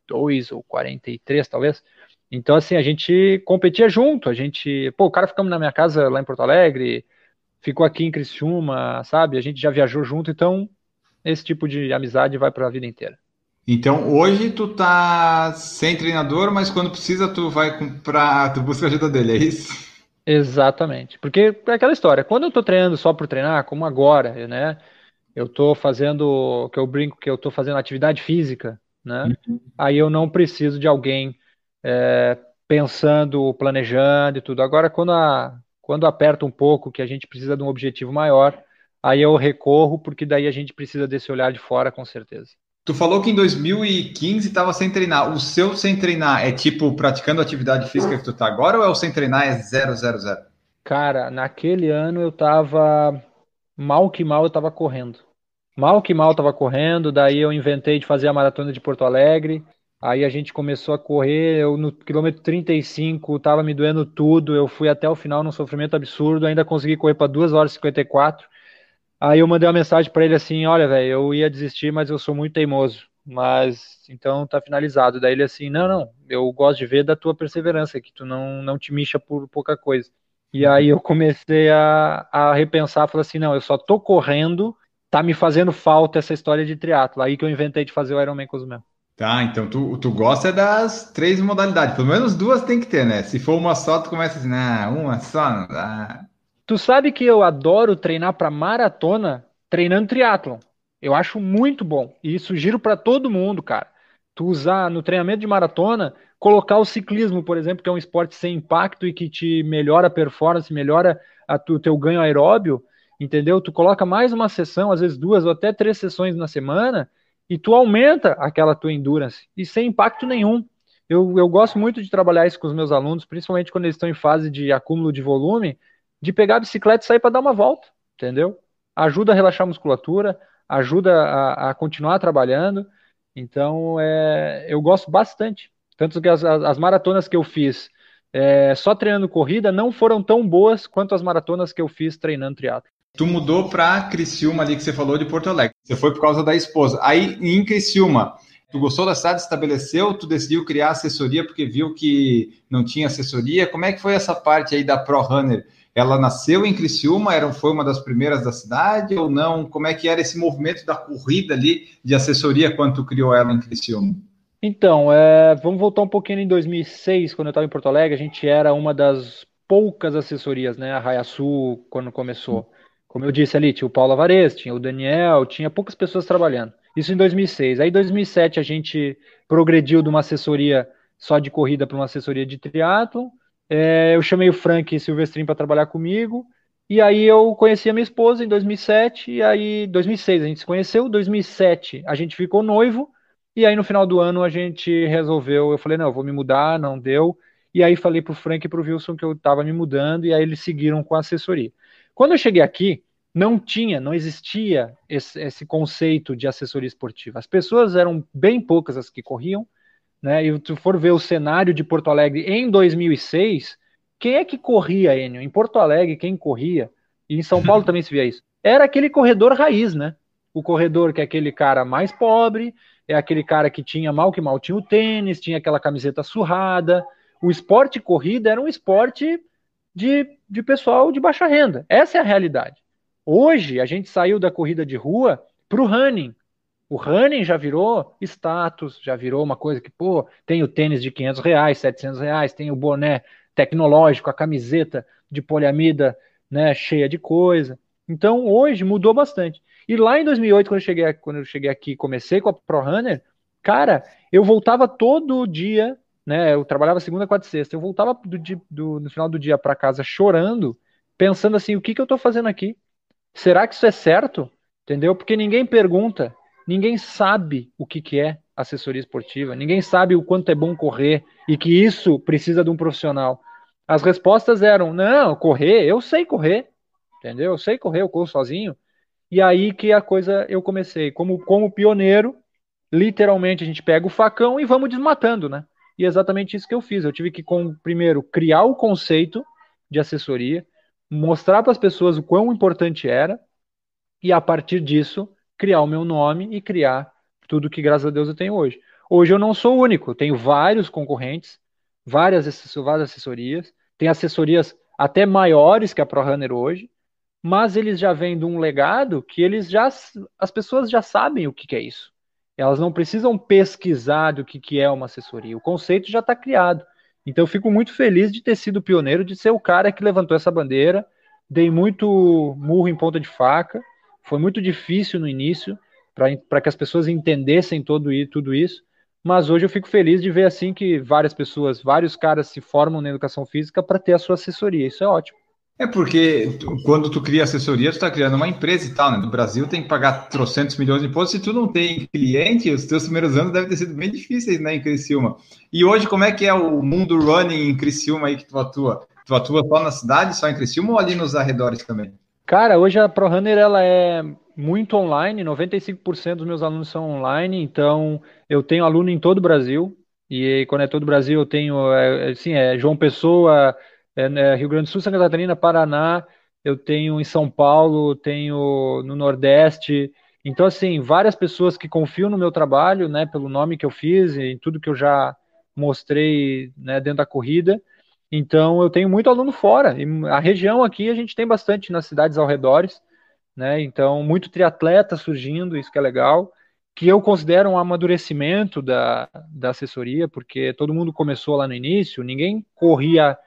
B: 42 ou 43, talvez. Então, assim, a gente competia junto, a gente, pô, o cara ficamos na minha casa lá em Porto Alegre, ficou aqui em Criciúma, sabe? A gente já viajou junto, então esse tipo de amizade vai para a vida inteira.
A: Então hoje tu tá sem treinador, mas quando precisa tu vai para tu busca a ajuda dele, é isso?
B: Exatamente. Porque é aquela história, quando eu tô treinando só por treinar, como agora, né? Eu tô fazendo, que eu brinco que eu tô fazendo atividade física, né? Uhum. Aí eu não preciso de alguém é, pensando, planejando e tudo. Agora, quando a, quando aperta um pouco, que a gente precisa de um objetivo maior, aí eu recorro, porque daí a gente precisa desse olhar de fora, com certeza.
A: Tu falou que em 2015 estava sem treinar. O seu sem treinar é tipo praticando atividade física que tu tá agora ou é o sem treinar é 000?
B: Cara, naquele ano eu tava mal que mal eu tava correndo. Mal que mal eu tava correndo, daí eu inventei de fazer a maratona de Porto Alegre. Aí a gente começou a correr, eu no quilômetro 35 tava me doendo tudo, eu fui até o final num sofrimento absurdo, ainda consegui correr para 2 horas e 54. Aí eu mandei uma mensagem para ele assim: "Olha, velho, eu ia desistir, mas eu sou muito teimoso, mas então tá finalizado". Daí ele assim: "Não, não, eu gosto de ver da tua perseverança, que tu não não te mixa por pouca coisa". E aí eu comecei a, a repensar, falei assim: "Não, eu só tô correndo, tá me fazendo falta essa história de triatlo". Aí que eu inventei de fazer o Ironman Cozumel.
A: Tá, então tu, tu gosta das três modalidades. Pelo menos duas tem que ter, né? Se for uma só, tu começa assim, ah, uma só não dá.
B: Tu sabe que eu adoro treinar para maratona treinando triatlon. Eu acho muito bom. E sugiro para todo mundo, cara. Tu usar no treinamento de maratona, colocar o ciclismo, por exemplo, que é um esporte sem impacto e que te melhora a performance, melhora o teu ganho aeróbio, entendeu? Tu coloca mais uma sessão, às vezes duas ou até três sessões na semana, e tu aumenta aquela tua endurance e sem impacto nenhum. Eu, eu gosto muito de trabalhar isso com os meus alunos, principalmente quando eles estão em fase de acúmulo de volume, de pegar a bicicleta e sair para dar uma volta, entendeu? Ajuda a relaxar a musculatura, ajuda a, a continuar trabalhando. Então, é, eu gosto bastante. Tanto que as, as maratonas que eu fiz é, só treinando corrida não foram tão boas quanto as maratonas que eu fiz treinando triatlo.
A: Tu mudou para Criciúma ali que você falou de Porto Alegre. Você foi por causa da esposa. Aí em Criciúma, Tu gostou da cidade, estabeleceu, tu decidiu criar assessoria porque viu que não tinha assessoria. Como é que foi essa parte aí da Pro Runner? Ela nasceu em Criciúma, era, foi uma das primeiras da cidade ou não? Como é que era esse movimento da corrida ali de assessoria quando tu criou ela em Criciúma?
B: Então, é, vamos voltar um pouquinho em 2006, quando eu estava em Porto Alegre, a gente era uma das poucas assessorias, né? A Raia Sul, quando começou. Como eu disse ali, tinha o Paulo Avares, tinha o Daniel, tinha poucas pessoas trabalhando. Isso em 2006. Aí, em 2007, a gente progrediu de uma assessoria só de corrida para uma assessoria de triatlo. É, eu chamei o Frank Silvestrin para trabalhar comigo. E aí eu conheci a minha esposa em 2007. E aí, 2006 a gente se conheceu. 2007 a gente ficou noivo. E aí no final do ano a gente resolveu. Eu falei, não, eu vou me mudar, não deu. E aí falei para o Frank e para o Wilson que eu estava me mudando. E aí eles seguiram com a assessoria. Quando eu cheguei aqui, não tinha, não existia esse, esse, conceito de assessoria esportiva. As pessoas eram bem poucas as que corriam, né? E se for ver o cenário de Porto Alegre em 2006, quem é que corria, Enio? Em Porto Alegre, quem corria, e em São Paulo também se via isso, era aquele corredor raiz, né? O corredor que é aquele cara mais pobre, é aquele cara que tinha mal que mal tinha o tênis, tinha aquela camiseta surrada. O esporte corrida era um esporte de, de pessoal de baixa renda. Essa é a realidade. Hoje, a gente saiu da corrida de rua para o running. O running já virou status, já virou uma coisa que, pô, tem o tênis de 500 reais, 700 reais, tem o boné tecnológico, a camiseta de poliamida, né, cheia de coisa. Então, hoje mudou bastante. E lá em 2008, quando eu cheguei, quando eu cheguei aqui e comecei com a Pro Runner, cara, eu voltava todo dia, né, eu trabalhava segunda, quarta e sexta, eu voltava do, do, no final do dia para casa chorando, pensando assim, o que, que eu estou fazendo aqui? Será que isso é certo? Entendeu? Porque ninguém pergunta, ninguém sabe o que, que é assessoria esportiva, ninguém sabe o quanto é bom correr e que isso precisa de um profissional. As respostas eram: não, correr, eu sei correr, entendeu? Eu sei correr, eu corro sozinho. E aí que a coisa eu comecei, como, como pioneiro, literalmente a gente pega o facão e vamos desmatando, né? E é exatamente isso que eu fiz. Eu tive que, com, primeiro, criar o conceito de assessoria, mostrar para as pessoas o quão importante era e a partir disso criar o meu nome e criar tudo que graças a Deus eu tenho hoje. Hoje eu não sou único, tenho vários concorrentes, várias, várias assessorias, tem assessorias até maiores que a ProRunner hoje, mas eles já vêm de um legado que eles já as pessoas já sabem o que, que é isso. Elas não precisam pesquisar do que, que é uma assessoria. O conceito já está criado. Então eu fico muito feliz de ter sido pioneiro, de ser o cara que levantou essa bandeira. Dei muito murro em ponta de faca. Foi muito difícil no início para que as pessoas entendessem todo, tudo isso. Mas hoje eu fico feliz de ver assim que várias pessoas, vários caras se formam na educação física para ter a sua assessoria. Isso é ótimo.
A: É porque tu, quando tu cria assessoria, tu está criando uma empresa e tal, né? No Brasil tem que pagar trocentos milhões de impostos. Se tu não tem cliente, os teus primeiros anos devem ter sido bem difíceis, né, em Criciúma. E hoje, como é que é o mundo running em Criciúma aí que tu atua? Tu atua só na cidade, só em Criciúma ou ali nos arredores também?
B: Cara, hoje a ProRunner ela é muito online, 95% dos meus alunos são online, então eu tenho aluno em todo o Brasil. E quando é todo o Brasil, eu tenho, assim, é João Pessoa, é, né, Rio Grande do Sul, Santa Catarina, Paraná, eu tenho em São Paulo, tenho no Nordeste. Então, assim, várias pessoas que confiam no meu trabalho, né, pelo nome que eu fiz e em tudo que eu já mostrei né, dentro da corrida. Então, eu tenho muito aluno fora. E a região aqui a gente tem bastante nas cidades ao redores, né? Então, muito triatleta surgindo, isso que é legal. Que eu considero um amadurecimento da, da assessoria, porque todo mundo começou lá no início, ninguém corria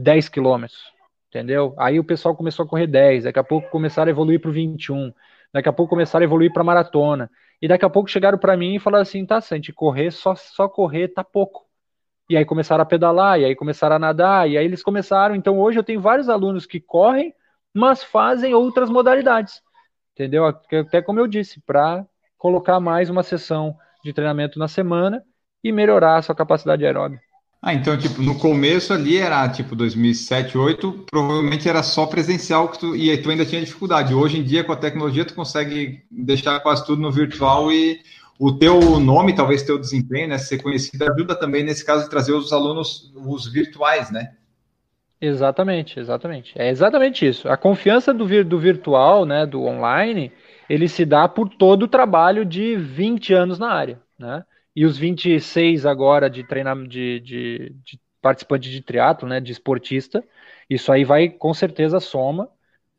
B: 10 quilômetros, entendeu? Aí o pessoal começou a correr 10, daqui a pouco começaram a evoluir para o 21, daqui a pouco começaram a evoluir para maratona, e daqui a pouco chegaram para mim e falaram assim, tá, Santi, correr, só, só correr tá pouco. E aí começaram a pedalar, e aí começaram a nadar, e aí eles começaram, então hoje eu tenho vários alunos que correm, mas fazem outras modalidades, entendeu? Até como eu disse, para colocar mais uma sessão de treinamento na semana e melhorar a sua capacidade aeróbica.
A: Ah, então, tipo, no começo ali era tipo 2007, 2008, provavelmente era só presencial que tu, e aí tu ainda tinha dificuldade. Hoje em dia, com a tecnologia, tu consegue deixar quase tudo no virtual e o teu nome, talvez teu desempenho, né, ser conhecido, ajuda também nesse caso de trazer os alunos, os virtuais, né?
B: Exatamente, exatamente. É exatamente isso. A confiança do, vir, do virtual, né, do online, ele se dá por todo o trabalho de 20 anos na área. né? E os 26 agora de treinamento de, de, de participante de triatlo, né, de esportista. Isso aí vai com certeza soma,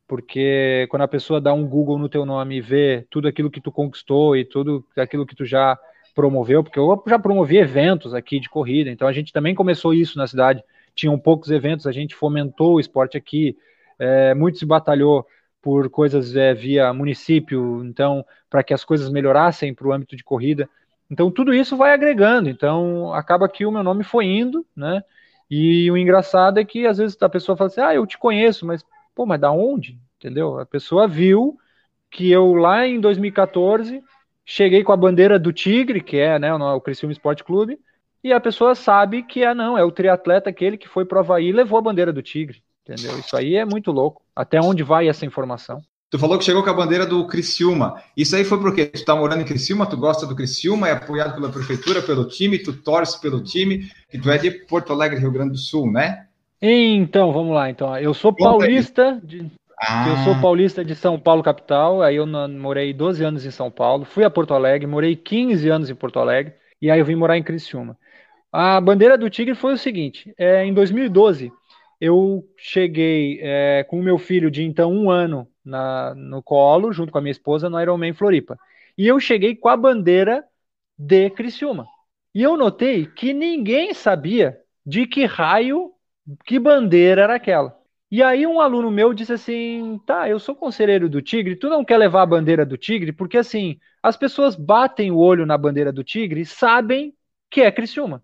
B: porque quando a pessoa dá um Google no teu nome e vê tudo aquilo que tu conquistou e tudo aquilo que tu já promoveu, porque eu já promovi eventos aqui de corrida, então a gente também começou isso na cidade. Tinham poucos eventos, a gente fomentou o esporte aqui, é, muito se batalhou por coisas é, via município, então, para que as coisas melhorassem para o âmbito de corrida. Então, tudo isso vai agregando. Então, acaba que o meu nome foi indo, né? E o engraçado é que às vezes a pessoa fala assim: ah, eu te conheço, mas, pô, mas da onde? Entendeu? A pessoa viu que eu lá em 2014 cheguei com a bandeira do Tigre, que é né, o Criciúma Esporte Clube, e a pessoa sabe que é não, é o triatleta aquele que foi para o Havaí e levou a bandeira do Tigre. Entendeu? Isso aí é muito louco. Até onde vai essa informação?
A: Tu falou que chegou com a bandeira do Criciúma. Isso aí foi porque tu tá morando em Criciúma, tu gosta do Criciúma, é apoiado pela prefeitura, pelo time, tu torce pelo time, e tu é de Porto Alegre, Rio Grande do Sul, né?
B: Então, vamos lá. Então, eu sou paulista, de, ah. eu sou paulista de São Paulo capital. Aí eu morei 12 anos em São Paulo, fui a Porto Alegre, morei 15 anos em Porto Alegre e aí eu vim morar em Criciúma. A bandeira do Tigre foi o seguinte: é, em 2012 eu cheguei é, com o meu filho de então um ano na, no colo, junto com a minha esposa, no Ironman Floripa. E eu cheguei com a bandeira de Criciúma. E eu notei que ninguém sabia de que raio, que bandeira era aquela. E aí um aluno meu disse assim: "Tá, eu sou conselheiro do Tigre, tu não quer levar a bandeira do Tigre? Porque assim, as pessoas batem o olho na bandeira do Tigre sabem que é Criciúma.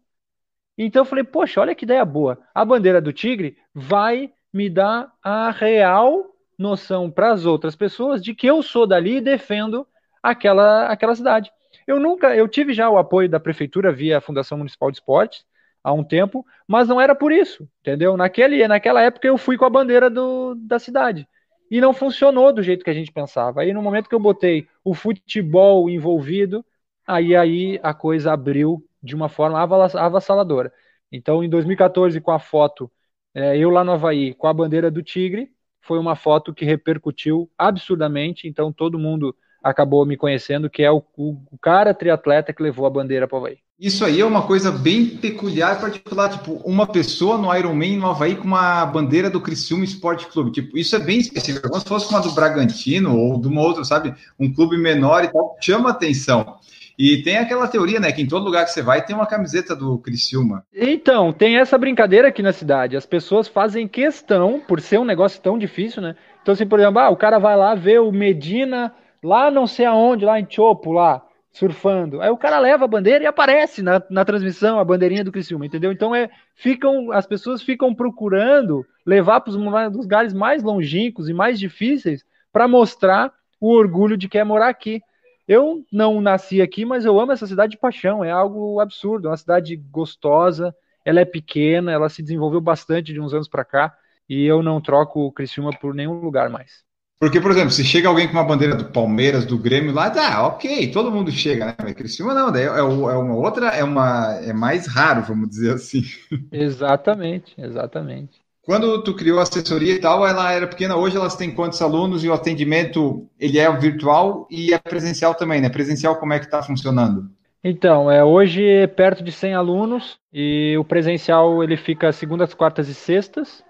B: Então eu falei, poxa, olha que ideia boa. A bandeira do tigre vai me dar a real noção para as outras pessoas de que eu sou dali e defendo aquela, aquela cidade. Eu nunca, eu tive já o apoio da prefeitura via Fundação Municipal de Esportes há um tempo, mas não era por isso, entendeu? Naquele, naquela época eu fui com a bandeira do, da cidade e não funcionou do jeito que a gente pensava. Aí no momento que eu botei o futebol envolvido, aí aí a coisa abriu de uma forma avassaladora. Então, em 2014, com a foto, é, eu lá no Havaí, com a bandeira do Tigre, foi uma foto que repercutiu absurdamente. Então, todo mundo acabou me conhecendo, que é o, o, cara triatleta que levou a bandeira para o Havaí.
A: Isso aí é uma coisa bem peculiar, particular, tipo, uma pessoa no Ironman no Havaí com uma bandeira do Criciúma Esporte Clube, tipo, isso é bem específico, como se fosse uma do Bragantino ou de uma outra, sabe, um clube menor e tal, chama atenção. E tem aquela teoria, né, que em todo lugar que você vai tem uma camiseta do Criciúma.
B: Então, tem essa brincadeira aqui na cidade. As pessoas fazem questão, por ser um negócio tão difícil, né? Então, assim, por exemplo, ah, o cara vai lá ver o Medina lá não sei aonde, lá em Chopo, lá, surfando. Aí o cara leva a bandeira e aparece na, na transmissão a bandeirinha do Criciúma, entendeu? Então é, ficam, as pessoas ficam procurando levar para os lugares mais longínquos e mais difíceis para mostrar o orgulho de quem é morar aqui. Eu não nasci aqui, mas eu amo essa cidade de paixão. É algo absurdo. É uma cidade gostosa. Ela é pequena. Ela se desenvolveu bastante de uns anos para cá. E eu não troco o Criciúma por nenhum lugar mais.
A: Porque, por exemplo, se chega alguém com uma bandeira do Palmeiras, do Grêmio lá, tá, ok, todo mundo chega, né? Mas Criciúma não, daí é, é uma outra, é uma é mais raro, vamos dizer assim.
B: Exatamente, exatamente.
A: Quando tu criou a assessoria e tal, ela era pequena. Hoje elas têm quantos alunos e o atendimento ele é virtual e é presencial também, né? Presencial como é que está funcionando?
B: Então, é hoje é perto de 100 alunos e o presencial ele fica segundas, quartas e sextas,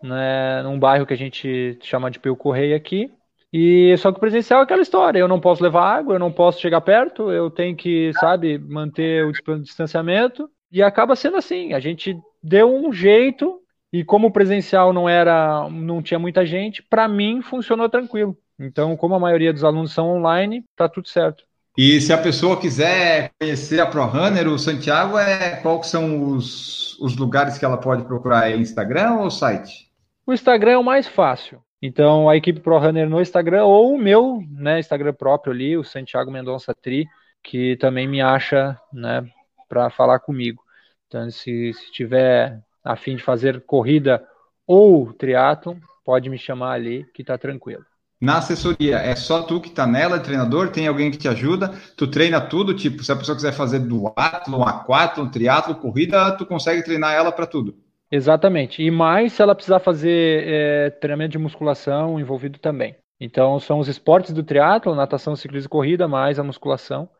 B: né, num bairro que a gente chama de Peu Correia aqui. E só que o presencial é aquela história, eu não posso levar água, eu não posso chegar perto, eu tenho que, sabe, manter o distanciamento e acaba sendo assim. A gente deu um jeito e como o presencial não era, não tinha muita gente, para mim funcionou tranquilo. Então, como a maioria dos alunos são online, tá tudo certo.
A: E se a pessoa quiser conhecer a ProRunner, o Santiago, é, quais são os, os lugares que ela pode procurar? É Instagram ou site?
B: O Instagram é o mais fácil. Então, a equipe ProRunner no Instagram ou o meu né, Instagram próprio ali, o Santiago Mendonça Tri, que também me acha né, para falar comigo. Então, se, se tiver a fim de fazer corrida ou triatlon, pode me chamar ali que tá tranquilo.
A: Na assessoria, é só tu que tá nela, treinador? Tem alguém que te ajuda? Tu treina tudo? Tipo, se a pessoa quiser fazer duatlon, aquatlon, triatlon, corrida, tu consegue treinar ela para tudo?
B: Exatamente. E mais se ela precisar fazer é, treinamento de musculação envolvido também. Então, são os esportes do triatlo, natação, ciclismo e corrida, mais a musculação.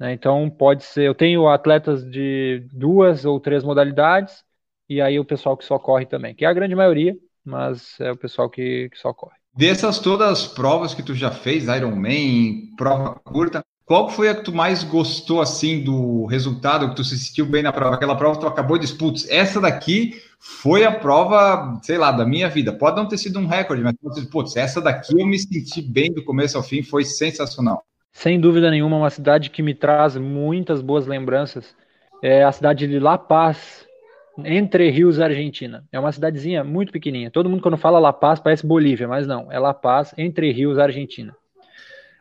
B: Né? Então pode ser, eu tenho atletas de duas ou três modalidades e aí o pessoal que só corre também, que é a grande maioria, mas é o pessoal que, que só corre.
A: Dessas todas as provas que tu já fez, Ironman, prova curta, qual foi a que tu mais gostou assim do resultado, que tu se sentiu bem na prova? Aquela prova que tu acabou de putz, essa daqui foi a prova, sei lá, da minha vida. Pode não ter sido um recorde, mas putz, essa daqui eu me senti bem do começo ao fim, foi sensacional.
B: Sem dúvida nenhuma, uma cidade que me traz muitas boas lembranças. É a cidade de La Paz, entre Rios, Argentina. É uma cidadezinha muito pequenininha. Todo mundo quando fala La Paz parece Bolívia, mas não, é La Paz, entre Rios, Argentina.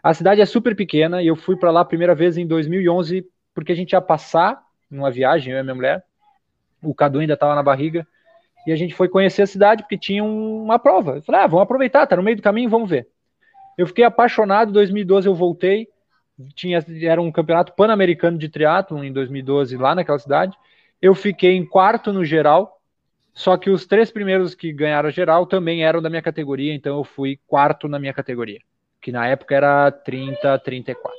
B: A cidade é super pequena e eu fui para lá a primeira vez em 2011 porque a gente ia passar numa viagem, eu e minha mulher. O Cadu ainda estava na barriga e a gente foi conhecer a cidade porque tinha uma prova. Eu falei, ah, vamos aproveitar, tá no meio do caminho, vamos ver. Eu fiquei apaixonado, em 2012 eu voltei, tinha, era um campeonato pan-americano de triatlo em 2012 lá naquela cidade. Eu fiquei em quarto no geral, só que os três primeiros que ganharam geral também eram da minha categoria, então eu fui quarto na minha categoria, que na época era 30, 34.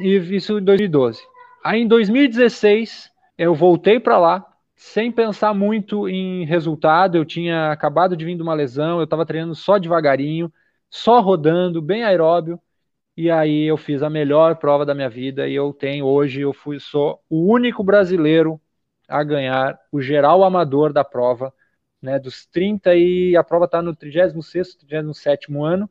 B: E isso em 2012. Aí em 2016 eu voltei para lá, sem pensar muito em resultado, eu tinha acabado de vir de uma lesão, eu estava treinando só devagarinho, só rodando, bem aeróbio. E aí eu fiz a melhor prova da minha vida e eu tenho hoje, eu fui sou o único brasileiro a ganhar o geral amador da prova, né, dos 30 e a prova está no 36º, 37º ano,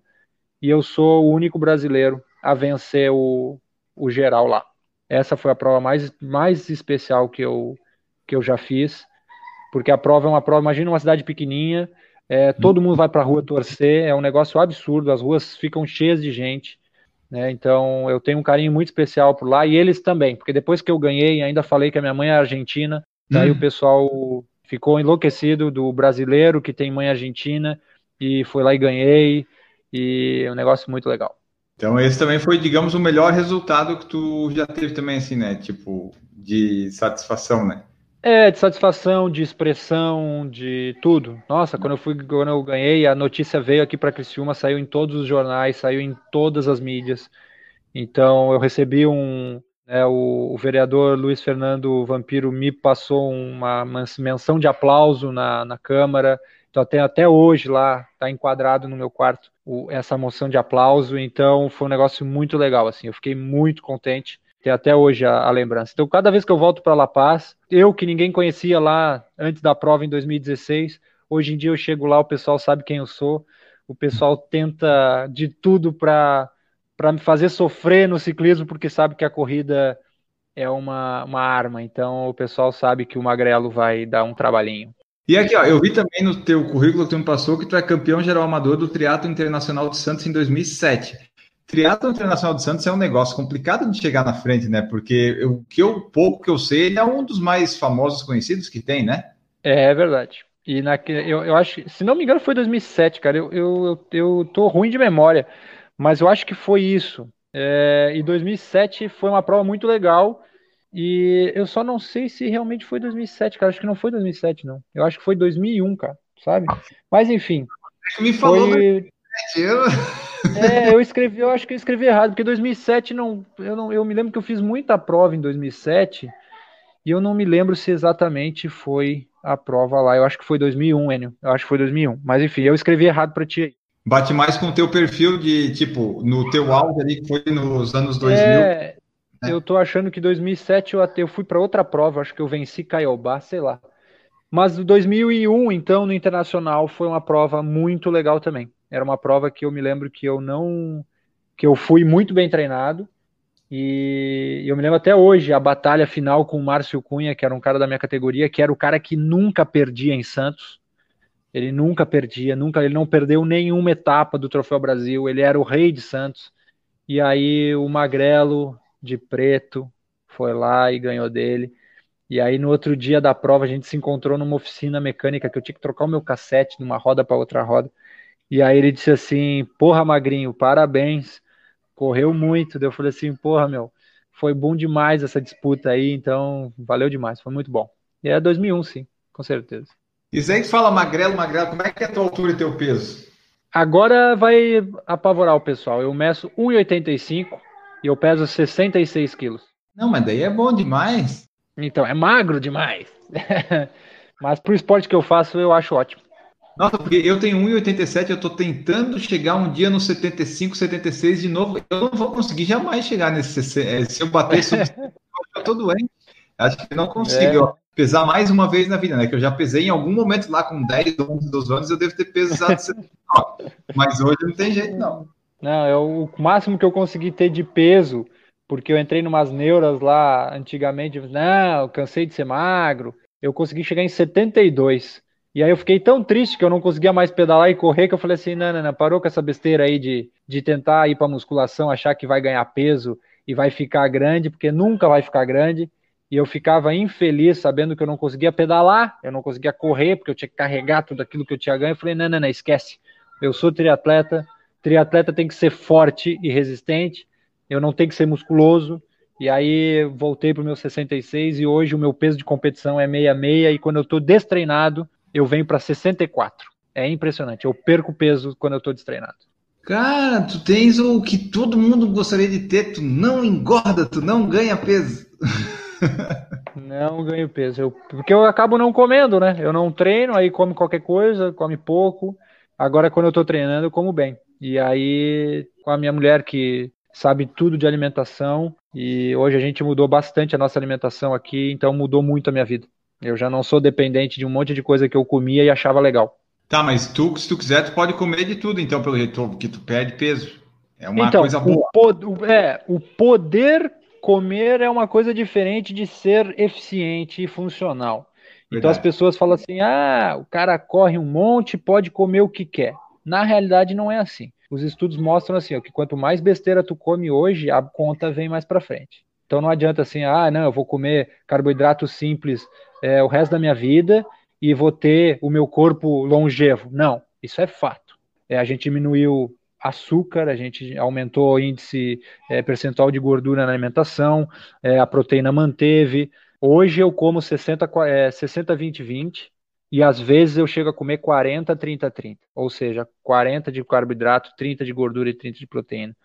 B: e eu sou o único brasileiro a vencer o, o geral lá. Essa foi a prova mais, mais especial que eu, que eu já fiz, porque a prova é uma prova, imagina uma cidade pequenininha, é, todo mundo vai para a rua torcer, é um negócio absurdo, as ruas ficam cheias de gente. Né? Então eu tenho um carinho muito especial por lá e eles também, porque depois que eu ganhei, ainda falei que a minha mãe é argentina, daí hum. o pessoal ficou enlouquecido do brasileiro que tem mãe argentina e foi lá e ganhei e é um negócio muito legal.
A: Então esse também foi, digamos, o melhor resultado que tu já teve também assim, né? Tipo de satisfação, né?
B: É, de satisfação, de expressão, de tudo. Nossa, quando eu fui, quando eu ganhei, a notícia veio aqui para Criciúma, saiu em todos os jornais, saiu em todas as mídias. Então eu recebi um, né, o, o, vereador Luiz Fernando Vampiro me passou uma, uma menção de aplauso na, na Câmara. Então até, até hoje lá está enquadrado no meu quarto o, essa moção de aplauso. Então foi um negócio muito legal, assim. Eu fiquei muito contente tem até hoje a, a, lembrança. Então, cada vez que eu volto para La Paz, eu que ninguém conhecia lá antes da prova em 2016, hoje em dia eu chego lá, o pessoal sabe quem eu sou, o pessoal tenta de tudo para me fazer sofrer no ciclismo, porque sabe que a corrida é uma, uma arma. Então, o pessoal sabe que o Magrelo vai dar um trabalhinho.
A: E aqui, ó, eu vi também no teu currículo que tu me passou que tu é campeão geral amador do Triatlo Internacional de Santos em 2007. Triatlo Internacional de Santos é um negócio complicado de chegar na frente, né? Porque o que eu pouco que eu sei, ele é um dos mais famosos conhecidos que tem, né?
B: É, é verdade. E na, eu, eu acho, se não me engano, foi 2007, cara. Eu, eu, eu tô ruim de memória, mas eu acho que foi isso. É, e 2007 foi uma prova muito legal. E eu só não sei se realmente foi 2007, cara. Acho que não foi 2007, não. Eu acho que foi 2001, cara, sabe? Mas enfim.
A: Me falou foi...
B: eu... É, eu escrevi, eu acho que eu escrevi errado, porque 2007 não, eu não, eu me lembro que eu fiz muita prova em 2007 e eu não me lembro se exatamente foi a prova lá. Eu acho que foi 2001, Enio. Eu acho que foi 2001. Mas enfim, eu escrevi errado para ti aí.
A: Bate mais com o teu perfil de, tipo, no teu áudio ali que foi nos anos 2000. É,
B: né? eu tô achando que 2007 eu, até, eu fui para outra prova, acho que eu venci Caiobá, sei lá. Mas 2001, então, no Internacional, foi uma prova muito legal também. Era uma prova que eu me lembro que eu não. que eu fui muito bem treinado. E eu me lembro até hoje a batalha final com o Márcio Cunha, que era um cara da minha categoria, que era o cara que nunca perdia em Santos. Ele nunca perdia, nunca, ele não perdeu nenhuma etapa do Troféu Brasil, ele era o rei de Santos. E aí o Magrelo de preto foi lá e ganhou dele. E aí no outro dia da prova a gente se encontrou numa oficina mecânica que eu tinha que trocar o meu cassete de uma roda para outra roda. E aí ele disse assim: Porra, Magrinho, parabéns, correu muito. eu falei assim: Porra, meu, foi bom demais essa disputa aí, então valeu demais, foi muito bom. E é 2001, sim, com certeza.
A: E que fala magrelo, magrelo, como é que é a tua altura e teu peso?
B: Agora vai apavorar o pessoal. Eu meço 1,85 e eu peso 66 quilos.
A: Não, mas daí é bom demais.
B: Então, é magro demais. mas pro esporte que eu faço, eu acho ótimo.
A: Nossa, porque eu tenho 1,87, eu tô tentando chegar um dia no 75, 76 de novo. Eu não vou conseguir jamais chegar nesse. Se eu bater eu tô doente. Acho que não consigo. É. Pesar mais uma vez na vida, né? Que eu já pesei em algum momento lá com 10, 11, 12 anos, eu devo ter pesado 79. Mas hoje não tem jeito, não.
B: Não, é o máximo que eu consegui ter de peso, porque eu entrei numas neuras lá antigamente, não, cansei de ser magro. Eu consegui chegar em 72. E aí eu fiquei tão triste que eu não conseguia mais pedalar e correr que eu falei assim, não, não, não, parou com essa besteira aí de, de tentar ir para musculação, achar que vai ganhar peso e vai ficar grande, porque nunca vai ficar grande e eu ficava infeliz sabendo que eu não conseguia pedalar, eu não conseguia correr, porque eu tinha que carregar tudo aquilo que eu tinha ganho. Eu falei, não, não, não, esquece. Eu sou triatleta, triatleta tem que ser forte e resistente, eu não tenho que ser musculoso. E aí voltei para o meu 66 e hoje o meu peso de competição é 66 e quando eu estou destreinado, eu venho para 64. É impressionante, eu perco peso quando eu estou destreinado.
A: Cara, tu tens o que todo mundo gostaria de ter, tu não engorda, tu não ganha peso.
B: Não ganho peso. Eu, porque eu acabo não comendo, né? Eu não treino, aí come qualquer coisa, come pouco. Agora, quando eu tô treinando, eu como bem. E aí, com a minha mulher que sabe tudo de alimentação, e hoje a gente mudou bastante a nossa alimentação aqui, então mudou muito a minha vida. Eu já não sou dependente de um monte de coisa que eu comia e achava legal.
A: Tá, mas tu, se tu quiser, tu pode comer de tudo, então, pelo jeito que tu perde peso. É uma então, coisa boa.
B: O, é, o poder comer é uma coisa diferente de ser eficiente e funcional. Verdade. Então as pessoas falam assim: ah, o cara corre um monte, pode comer o que quer. Na realidade, não é assim. Os estudos mostram assim, ó, que quanto mais besteira tu come hoje, a conta vem mais para frente. Então não adianta assim, ah, não, eu vou comer carboidrato simples é, o resto da minha vida e vou ter o meu corpo longevo. Não, isso é fato. É, a gente diminuiu açúcar, a gente aumentou o índice é, percentual de gordura na alimentação, é, a proteína manteve. Hoje eu como 60, é, 60, 20, 20, e às vezes eu chego a comer 40, 30, 30. Ou seja, 40 de carboidrato, 30 de gordura e 30 de proteína.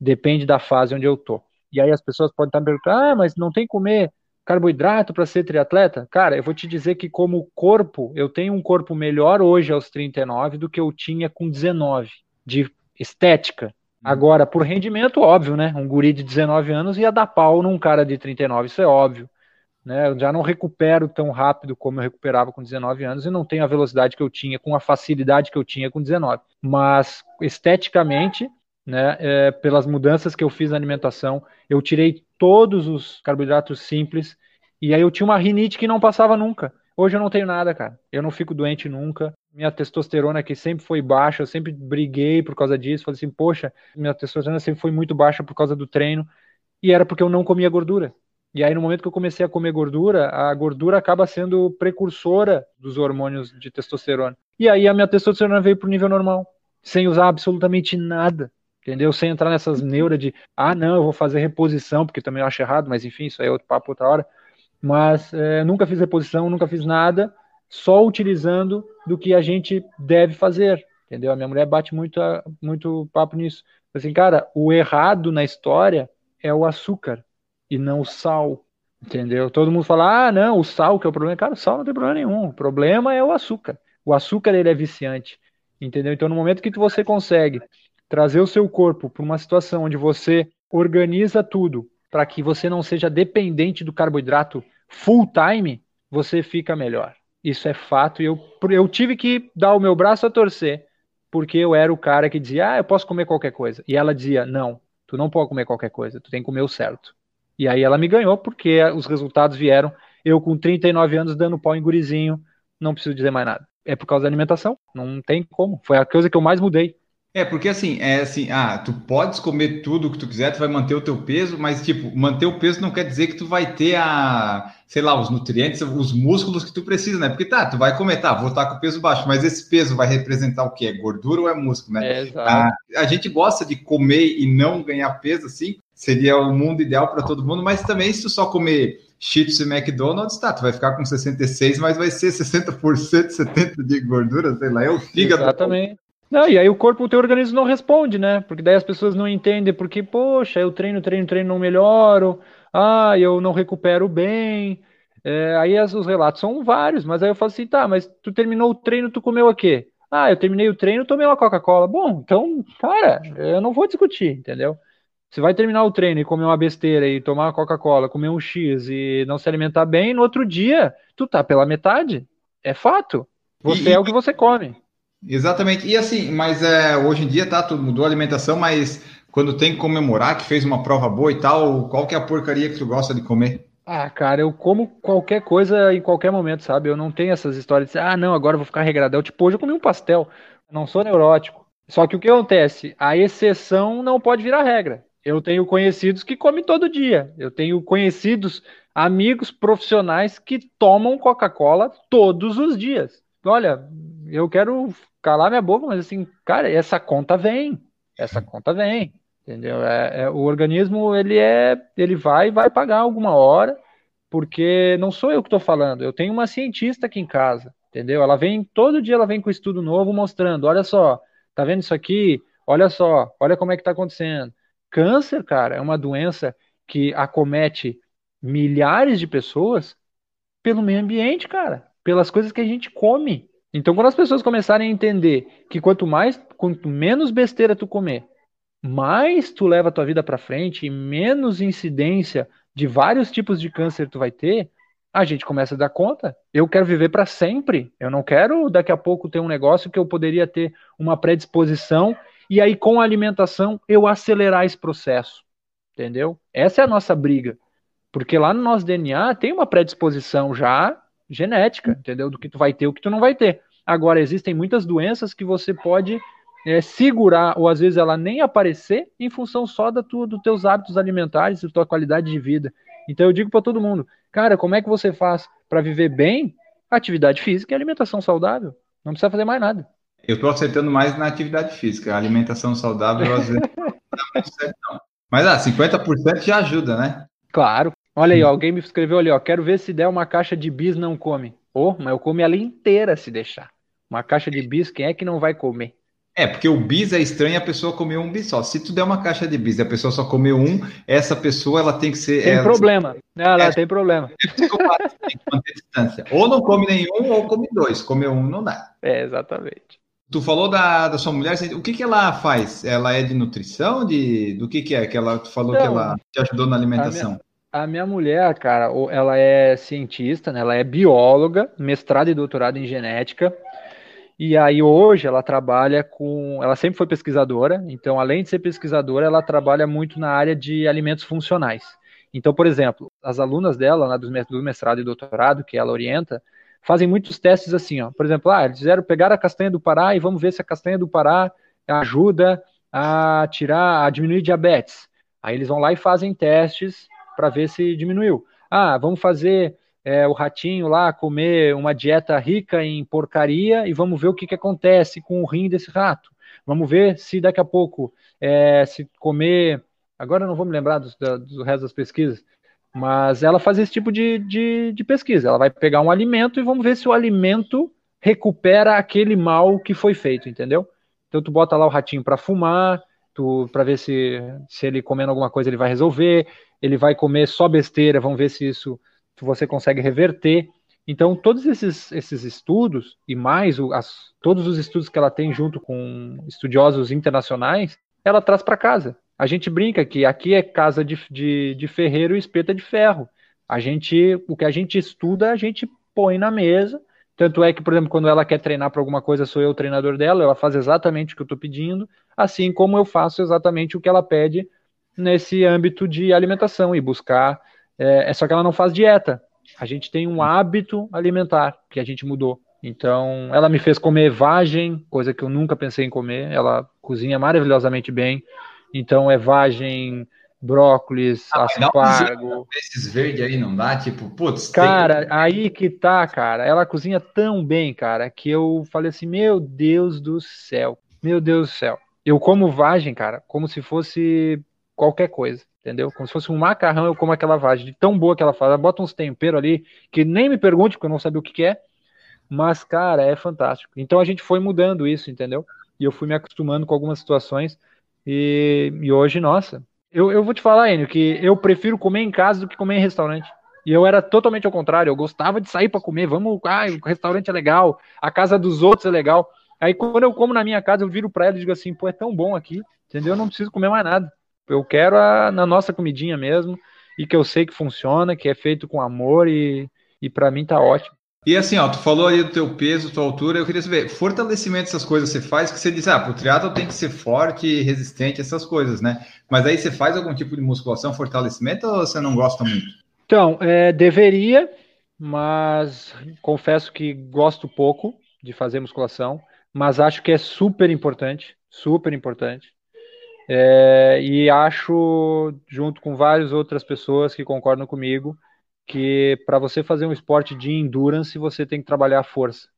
B: Depende da fase onde eu tô. E aí as pessoas podem estar me perguntando, ah, mas não tem que comer carboidrato para ser triatleta? Cara, eu vou te dizer que como corpo, eu tenho um corpo melhor hoje aos 39 do que eu tinha com 19 de estética. Uhum. Agora, por rendimento, óbvio, né? Um guri de 19 anos ia dar pau num cara de 39, isso é óbvio. Né? Eu já não recupero tão rápido como eu recuperava com 19 anos e não tenho a velocidade que eu tinha, com a facilidade que eu tinha com 19. Mas, esteticamente, né, é, pelas mudanças que eu fiz na alimentação, eu tirei todos os carboidratos simples e aí eu tinha uma rinite que não passava nunca. Hoje eu não tenho nada, cara. Eu não fico doente nunca minha testosterona que sempre foi baixa, eu sempre briguei por causa disso, falei assim, poxa, minha testosterona sempre foi muito baixa por causa do treino, e era porque eu não comia gordura. E aí no momento que eu comecei a comer gordura, a gordura acaba sendo precursora dos hormônios de testosterona. E aí a minha testosterona veio pro nível normal, sem usar absolutamente nada. Entendeu? Sem entrar nessas neuras de, ah, não, eu vou fazer reposição, porque também eu acho errado, mas enfim, isso aí é outro papo outra hora. Mas é, nunca fiz reposição, nunca fiz nada só utilizando do que a gente deve fazer, entendeu? A minha mulher bate muito, muito papo nisso. Assim, cara, o errado na história é o açúcar e não o sal, entendeu? Todo mundo fala, ah, não, o sal que é o problema. Cara, o sal não tem problema nenhum. O problema é o açúcar. O açúcar, ele é viciante, entendeu? Então, no momento que você consegue trazer o seu corpo para uma situação onde você organiza tudo para que você não seja dependente do carboidrato full time, você fica melhor. Isso é fato. E eu, eu tive que dar o meu braço a torcer, porque eu era o cara que dizia, ah, eu posso comer qualquer coisa. E ela dizia, não, tu não pode comer qualquer coisa, tu tem que comer o certo. E aí ela me ganhou, porque os resultados vieram. Eu com 39 anos dando pau em gurizinho, não preciso dizer mais nada. É por causa da alimentação, não tem como. Foi a coisa que eu mais mudei.
A: É, porque assim, é assim, ah, tu podes comer tudo o que tu quiser, tu vai manter o teu peso, mas tipo, manter o peso não quer dizer que tu vai ter a, sei lá, os nutrientes, os músculos que tu precisa, né? Porque tá, tu vai comer, tá, vou estar com o peso baixo, mas esse peso vai representar o quê? É gordura ou é músculo, né? É, a, a gente gosta de comer e não ganhar peso, assim, seria o mundo ideal para todo mundo, mas também se tu só comer Cheetos e McDonald's, tá, tu vai ficar com 66, mas vai ser 60%, 70% de gordura, sei lá, é o fígado.
B: Exatamente. Não, e aí o corpo, o teu organismo não responde, né? Porque daí as pessoas não entendem, porque, poxa, eu treino, treino, treino, não melhoro, ah, eu não recupero bem. É, aí as, os relatos são vários, mas aí eu falo assim, tá, mas tu terminou o treino, tu comeu o quê? Ah, eu terminei o treino, tomei uma Coca-Cola. Bom, então, cara, eu não vou discutir, entendeu? Você vai terminar o treino e comer uma besteira e tomar uma Coca-Cola, comer um X e não se alimentar bem, no outro dia, tu tá pela metade. É fato. Você e, é o que você come.
A: Exatamente. E assim, mas é, hoje em dia tá, tudo mudou a alimentação, mas quando tem que comemorar que fez uma prova boa e tal, qual que é a porcaria que tu gosta de comer?
B: Ah, cara, eu como qualquer coisa em qualquer momento, sabe? Eu não tenho essas histórias de ah, não, agora eu vou ficar regradão. Tipo, hoje eu comi um pastel. Não sou neurótico. Só que o que acontece? A exceção não pode virar regra. Eu tenho conhecidos que comem todo dia. Eu tenho conhecidos, amigos profissionais que tomam Coca-Cola todos os dias. Olha, eu quero calar minha boca, mas assim, cara, essa conta vem. Essa conta vem. Entendeu? É, é, o organismo ele é, ele vai vai pagar alguma hora, porque não sou eu que estou falando. Eu tenho uma cientista aqui em casa, entendeu? Ela vem todo dia, ela vem com estudo novo mostrando. Olha só, tá vendo isso aqui? Olha só, olha como é que está acontecendo. Câncer, cara, é uma doença que acomete milhares de pessoas pelo meio ambiente, cara, pelas coisas que a gente come. Então, quando as pessoas começarem a entender que quanto mais, quanto menos besteira tu comer, mais tu leva a tua vida para frente e menos incidência de vários tipos de câncer tu vai ter, a gente começa a dar conta. Eu quero viver para sempre. Eu não quero daqui a pouco ter um negócio que eu poderia ter uma predisposição e aí com a alimentação eu acelerar esse processo. Entendeu? Essa é a nossa briga. Porque lá no nosso DNA tem uma predisposição já genética, entendeu? Do que tu vai ter, o que tu não vai ter. Agora, existem muitas doenças que você pode é, segurar, ou às vezes ela nem aparecer, em função só da tua, dos teus hábitos alimentares, da tua qualidade de vida. Então eu digo para todo mundo, cara, como é que você faz para viver bem? Atividade física e alimentação saudável. Não precisa fazer mais nada.
A: Eu estou acertando mais na atividade física. A alimentação saudável, às vezes, não dá muito certo, não. Mas, ah, 50% já ajuda, né?
B: Claro. Olha aí, ó, alguém me escreveu ali, ó. Quero ver se der uma caixa de bis não come. Oh, mas eu como ela inteira se deixar. Uma caixa de bis, quem é que não vai comer?
A: É, porque o bis é estranho a pessoa comer um bis só. Se tu der uma caixa de bis e a pessoa só comeu um, essa pessoa ela tem que ser.
B: Tem
A: ela,
B: problema. Ela é, tem problema.
A: É tem que manter distância. Ou não come nenhum, ou come dois. Comer um não dá.
B: É, exatamente.
A: Tu falou da, da sua mulher, o que, que ela faz? Ela é de nutrição? De, do que, que é? Que ela tu falou então, que ela te ajudou na alimentação?
B: A minha, mulher, cara, ela é cientista, né? ela é bióloga, mestrado e doutorado em genética. E aí hoje ela trabalha com, ela sempre foi pesquisadora, então além de ser pesquisadora, ela trabalha muito na área de alimentos funcionais. Então, por exemplo, as alunas dela, lá do mestrado e doutorado que ela orienta, fazem muitos testes assim, ó. Por exemplo, ah, eles fizeram pegar a castanha do Pará e vamos ver se a castanha do Pará ajuda a tirar, a diminuir diabetes. Aí eles vão lá e fazem testes para ver se diminuiu. Ah, vamos fazer é, o ratinho lá comer uma dieta rica em porcaria e vamos ver o que, que acontece com o rim desse rato. Vamos ver se daqui a pouco, é, se comer. Agora não vou me lembrar do, do resto das pesquisas, mas ela faz esse tipo de, de, de, pesquisa. Ela vai pegar um alimento e vamos ver se o alimento recupera aquele mal que foi feito, entendeu? Então tu bota lá o ratinho para fumar, tu para ver se, se ele comendo alguma coisa ele vai resolver. Ele vai comer só besteira, vamos ver se isso que você consegue reverter. Então, todos esses, esses estudos, e mais o, as, todos os estudos que ela tem junto com estudiosos internacionais, ela traz para casa. A gente brinca que aqui é casa de, de, de ferreiro e espeta de ferro. A gente, o que a gente estuda, a gente põe na mesa. Tanto é que, por exemplo, quando ela quer treinar para alguma coisa, sou eu o treinador dela, ela faz exatamente o que eu estou pedindo, assim como eu faço exatamente o que ela pede nesse âmbito de alimentação e buscar é, é só que ela não faz dieta. A gente tem um hábito alimentar que a gente mudou. Então, ela me fez comer vagem, coisa que eu nunca pensei em comer. Ela cozinha maravilhosamente bem. Então, é vagem, brócolis, ah, aspargo.
A: Esses verdes aí não dá? Tipo, putz.
B: Cara, tem... aí que tá, cara. Ela cozinha tão bem, cara, que eu falei assim: meu Deus do céu. Meu Deus do céu. Eu como vagem, cara, como se fosse qualquer coisa entendeu? Como se fosse um macarrão, eu como aquela vagem, de tão boa que ela faz. Ela bota uns temperos ali, que nem me pergunte, porque eu não sabia o que, que é, mas, cara, é fantástico. Então a gente foi mudando isso, entendeu? E eu fui me acostumando com algumas situações, e, e hoje, nossa, Eu, eu vou te falar, Enio, que eu prefiro comer em casa do que comer em restaurante. E eu era totalmente ao contrário, eu gostava de sair para comer, vamos, ah, o restaurante é legal, a casa dos outros é legal. Aí quando eu como na minha casa, eu viro para ela e digo assim, pô, é tão bom aqui, entendeu? Eu não preciso comer mais nada. Eu quero a, na nossa comidinha mesmo, e que eu sei que funciona, que é feito com amor, e, e para mim tá ótimo.
A: E assim, ó, tu falou aí do teu peso, tua altura, eu queria saber, fortalecimento essas coisas você faz, que você diz, ah, pro triatlo tem que ser forte, resistente, essas coisas, né? Mas aí você faz algum tipo de musculação, fortalecimento, ou você não gosta muito?
B: Então, é, deveria, mas confesso que gosto pouco de fazer musculação, mas acho que é super importante, super importante. É, e acho, junto com várias outras pessoas que concordam comigo, que para você fazer um esporte de endurance, você tem que trabalhar a força.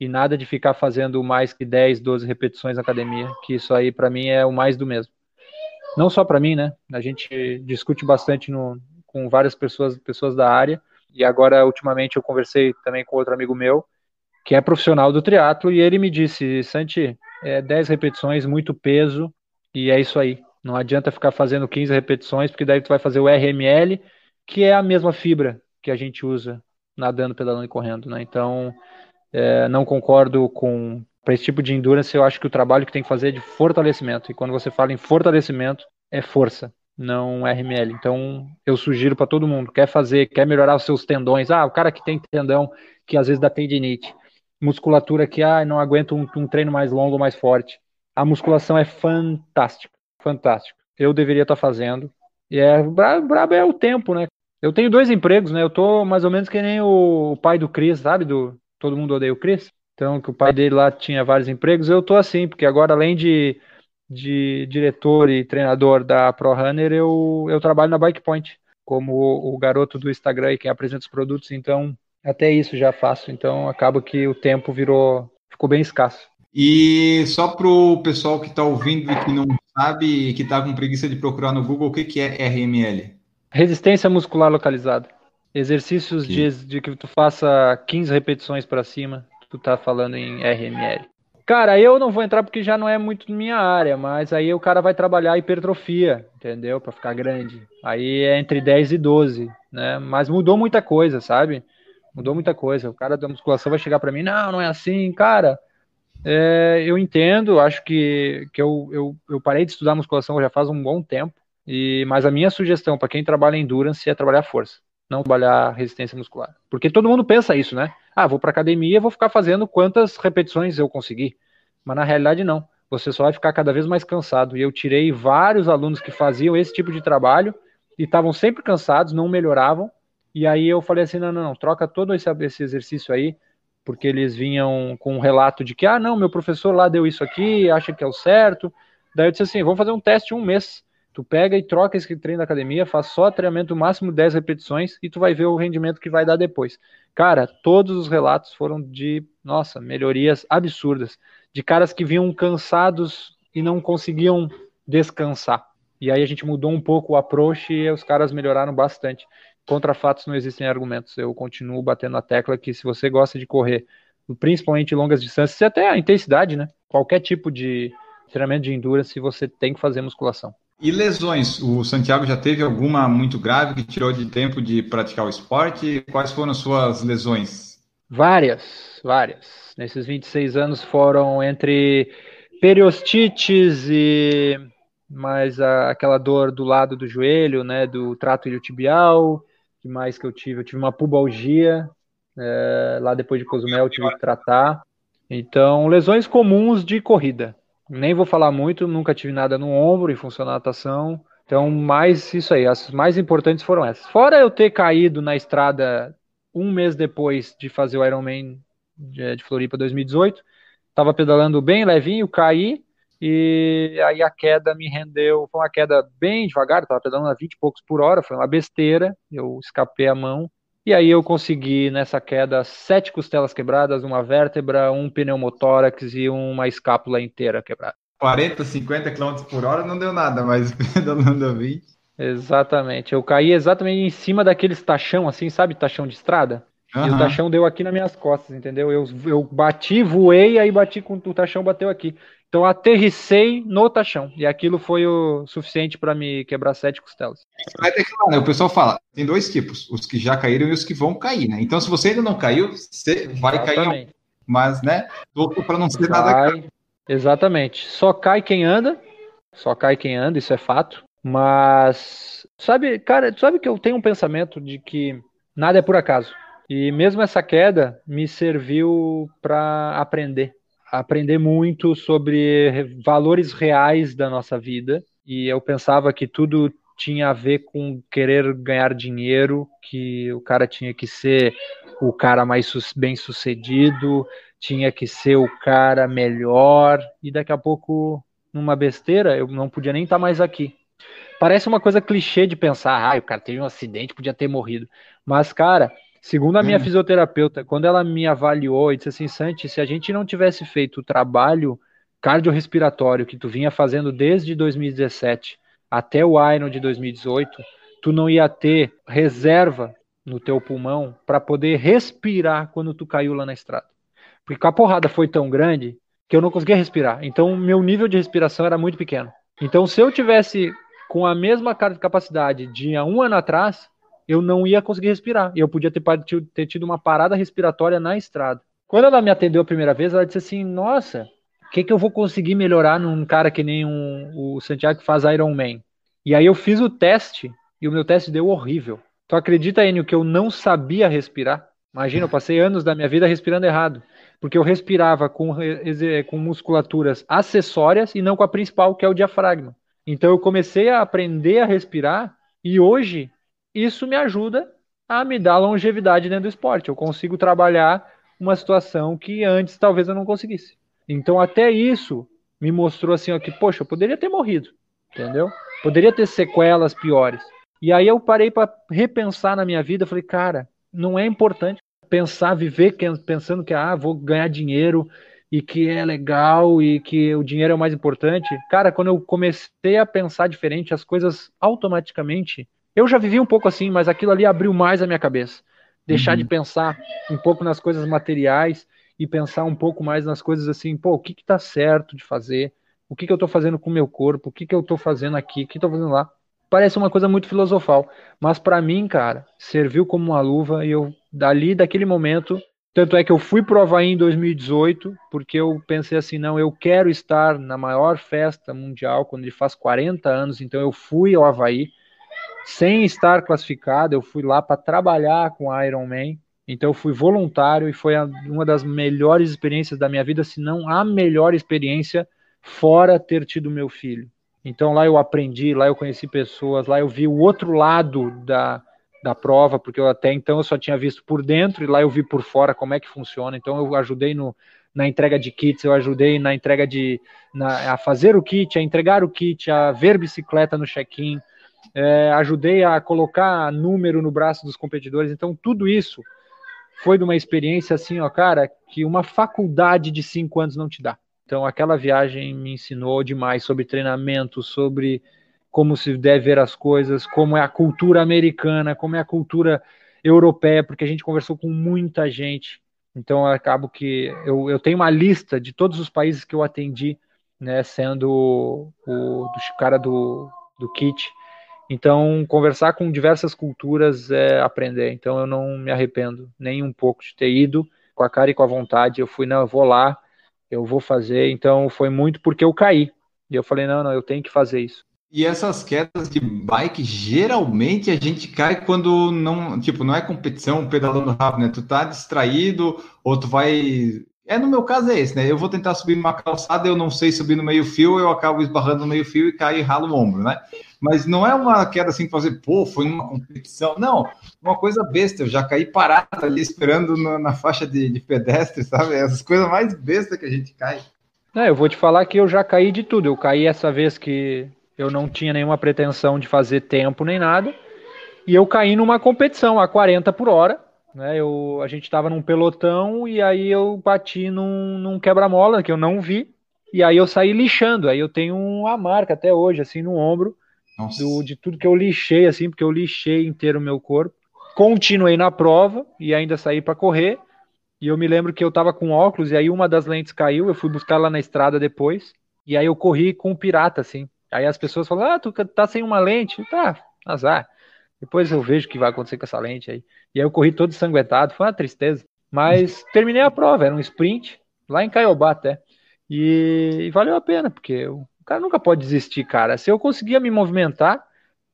B: E nada de ficar fazendo mais que 10, 12 repetições na academia, que isso aí para mim é o mais do mesmo. Não só para mim, né? A gente discute bastante no, com várias pessoas, pessoas da área, e agora ultimamente eu conversei também com outro amigo meu, que é profissional do triatlo, e ele me disse, Santi, é 10 repetições, muito peso, e é isso aí. Não adianta ficar fazendo 15 repetições, porque daí tu vai fazer o RML, que é a mesma fibra que a gente usa nadando, pedalando e correndo, né? Então, é, não concordo com para esse tipo de endurance. Eu acho que o trabalho que tem que fazer é de fortalecimento. E quando você fala em fortalecimento, é força, não RML. Então, eu sugiro para todo mundo quer fazer, quer melhorar os seus tendões. Ah, o cara que tem tendão que às vezes dá tendinite, musculatura que ah, não aguenta um, um treino mais longo, mais forte. A musculação é fantástica, fantástica. Eu deveria estar tá fazendo. E é brabo é o tempo, né? Eu tenho dois empregos, né? Eu tô mais ou menos que nem o pai do Chris, sabe? Do Todo Mundo Odeia o Chris. Então, que o pai dele lá tinha vários empregos. Eu tô assim, porque agora, além de, de diretor e treinador da Pro Runner, eu, eu trabalho na Bike Point, como o, o garoto do Instagram e quem apresenta os produtos. Então, até isso já faço. Então, acaba que o tempo virou, ficou bem escasso.
A: E só para o pessoal que está ouvindo e que não sabe, que está com preguiça de procurar no Google, o que, que é RML?
B: Resistência muscular localizada. Exercícios de, de, que tu faça 15 repetições para cima, tu tá falando em RML. Cara, eu não vou entrar porque já não é muito minha área, mas aí o cara vai trabalhar hipertrofia, entendeu? Para ficar grande. Aí é entre 10 e 12, né? Mas mudou muita coisa, sabe? Mudou muita coisa. O cara da musculação vai chegar para mim, não, não é assim, cara. É, eu entendo, acho que, que eu, eu, eu parei de estudar musculação já faz um bom tempo. E, mas a minha sugestão para quem trabalha em endurance é trabalhar força, não trabalhar resistência muscular. Porque todo mundo pensa isso, né? Ah, vou para academia, vou ficar fazendo quantas repetições eu conseguir. Mas na realidade não. Você só vai ficar cada vez mais cansado. E eu tirei vários alunos que faziam esse tipo de trabalho e estavam sempre cansados, não melhoravam. E aí eu falei assim, não, não, não troca todo esse, esse exercício aí, porque eles vinham com um relato de que, ah, não, meu professor lá deu isso aqui, acha que é o certo. Daí eu disse assim, vamos fazer um teste um mês Tu pega e troca esse treino da academia, faz só treinamento máximo 10 repetições e tu vai ver o rendimento que vai dar depois. Cara, todos os relatos foram de, nossa, melhorias absurdas, de caras que vinham cansados e não conseguiam descansar. E aí a gente mudou um pouco o approach e os caras melhoraram bastante. Contra fatos não existem argumentos. Eu continuo batendo a tecla que se você gosta de correr, principalmente longas distâncias, e até a intensidade, né? Qualquer tipo de treinamento de endurance, você tem que fazer musculação.
A: E lesões? O Santiago já teve alguma muito grave que tirou de tempo de praticar o esporte? Quais foram as suas lesões?
B: Várias, várias. Nesses 26 anos foram entre periostites e mais a, aquela dor do lado do joelho, né, do trato iliotibial, que mais que eu tive? Eu tive uma pubalgia, é, lá depois de Cozumel eu tive que tratar. Então, lesões comuns de corrida nem vou falar muito, nunca tive nada no ombro em função da natação. Então, mais isso aí, as mais importantes foram essas. Fora eu ter caído na estrada um mês depois de fazer o Ironman de, de Floripa 2018, estava pedalando bem levinho, caí, e aí a queda me rendeu, foi uma queda bem devagar, estava pedalando a 20 e poucos por hora, foi uma besteira, eu escapei a mão, e aí eu consegui nessa queda sete costelas quebradas, uma vértebra, um pneumotórax e uma escápula inteira quebrada.
A: 40, 50 km por hora não deu nada, mas pedalando a 20.
B: Exatamente. Eu caí exatamente em cima daqueles tachão, assim, sabe? Tachão de estrada. Uhum. E o tachão deu aqui nas minhas costas, entendeu? Eu, eu bati, voei, aí bati com o tachão bateu aqui. Então aterricei no tachão. E aquilo foi o suficiente para me quebrar sete costelas.
A: Vai declarar, né? O pessoal fala, tem dois tipos, os que já caíram e os que vão cair, né? Então, se você ainda não caiu, você vai Exatamente. cair. Mas, né? Para não ser vai. nada.
B: Exatamente. Só cai quem anda. Só cai quem anda, isso é fato. Mas, sabe, cara, sabe que eu tenho um pensamento de que nada é por acaso. E mesmo essa queda me serviu para aprender aprender muito sobre valores reais da nossa vida. E eu pensava que tudo tinha a ver com querer ganhar dinheiro, que o cara tinha que ser o cara mais bem sucedido, tinha que ser o cara melhor, e daqui a pouco, numa besteira, eu não podia nem estar mais aqui. Parece uma coisa clichê de pensar, ah, o cara teve um acidente, podia ter morrido. Mas, cara, Segundo a minha hum. fisioterapeuta, quando ela me avaliou e disse assim, Santi, se a gente não tivesse feito o trabalho cardiorrespiratório que tu vinha fazendo desde 2017 até o Iron de 2018, tu não ia ter reserva no teu pulmão para poder respirar quando tu caiu lá na estrada. Porque a porrada foi tão grande que eu não conseguia respirar. Então, meu nível de respiração era muito pequeno. Então, se eu tivesse com a mesma capacidade de um ano atrás, eu não ia conseguir respirar. E eu podia ter, ter tido uma parada respiratória na estrada. Quando ela me atendeu a primeira vez, ela disse assim: Nossa, o que, que eu vou conseguir melhorar num cara que nem um, o Santiago que faz Iron Man? E aí eu fiz o teste e o meu teste deu horrível. Tu acredita, Enio, que eu não sabia respirar? Imagina, eu passei anos da minha vida respirando errado. Porque eu respirava com, com musculaturas acessórias e não com a principal, que é o diafragma. Então eu comecei a aprender a respirar e hoje isso me ajuda a me dar longevidade dentro do esporte. Eu consigo trabalhar uma situação que antes talvez eu não conseguisse. Então até isso me mostrou assim, ó, que poxa, eu poderia ter morrido, entendeu? Poderia ter sequelas piores. E aí eu parei para repensar na minha vida, falei, cara, não é importante pensar, viver pensando que ah, vou ganhar dinheiro e que é legal e que o dinheiro é o mais importante. Cara, quando eu comecei a pensar diferente, as coisas automaticamente eu já vivi um pouco assim, mas aquilo ali abriu mais a minha cabeça. Deixar uhum. de pensar um pouco nas coisas materiais e pensar um pouco mais nas coisas assim, pô, o que que tá certo de fazer? O que que eu tô fazendo com o meu corpo? O que que eu tô fazendo aqui? O que tô fazendo lá? Parece uma coisa muito filosofal, mas para mim, cara, serviu como uma luva e eu dali daquele momento, tanto é que eu fui pro Havaí em 2018, porque eu pensei assim, não, eu quero estar na maior festa mundial quando ele faz 40 anos, então eu fui ao Havaí sem estar classificado, eu fui lá para trabalhar com Iron Man. Então eu fui voluntário e foi uma das melhores experiências da minha vida, se não a melhor experiência fora ter tido meu filho. Então lá eu aprendi, lá eu conheci pessoas, lá eu vi o outro lado da, da prova, porque eu até então eu só tinha visto por dentro e lá eu vi por fora como é que funciona. Então eu ajudei no, na entrega de kits, eu ajudei na entrega de na, a fazer o kit, a entregar o kit, a ver bicicleta no check-in, é, ajudei a colocar número no braço dos competidores. Então, tudo isso foi de uma experiência assim, ó, cara, que uma faculdade de cinco anos não te dá. Então, aquela viagem me ensinou demais sobre treinamento, sobre como se deve ver as coisas, como é a cultura americana, como é a cultura europeia, porque a gente conversou com muita gente. Então, acabo que eu, eu tenho uma lista de todos os países que eu atendi, né, sendo o, o cara do, do kit, então, conversar com diversas culturas é aprender. Então, eu não me arrependo nem um pouco de ter ido com a cara e com a vontade. Eu fui, não, eu vou lá, eu vou fazer. Então, foi muito porque eu caí. E eu falei, não, não, eu tenho que fazer isso.
A: E essas quedas de bike, geralmente a gente cai quando não, tipo, não é competição pedalando rápido, né? Tu tá distraído, ou tu vai é, no meu caso é esse, né? Eu vou tentar subir numa calçada, eu não sei subir no meio-fio, eu acabo esbarrando no meio-fio e caio e ralo o ombro, né? Mas não é uma queda assim para fazer, pô, foi numa competição. Não, uma coisa besta, eu já caí parado ali esperando na, na faixa de, de, pedestre, sabe? Essas coisas mais bestas que a gente cai.
B: É, eu vou te falar que eu já caí de tudo. Eu caí essa vez que eu não tinha nenhuma pretensão de fazer tempo nem nada. E eu caí numa competição a 40 por hora né? Eu, a gente estava num pelotão e aí eu bati num, num quebra-mola que eu não vi. E aí eu saí lixando. Aí eu tenho uma marca até hoje, assim, no ombro, do, de tudo que eu lixei, assim, porque eu lixei inteiro o meu corpo. Continuei na prova e ainda saí para correr. E eu me lembro que eu estava com óculos e aí uma das lentes caiu. Eu fui buscar lá na estrada depois. E aí eu corri com o pirata, assim. Aí as pessoas falam, ah, tu tá sem uma lente. Tá, azar. Depois eu vejo o que vai acontecer com essa lente aí. E aí eu corri todo ensanguentado, foi uma tristeza. Mas terminei a prova, era um sprint, lá em Caiobá até. E, e valeu a pena, porque o cara nunca pode desistir, cara. Se eu conseguia me movimentar,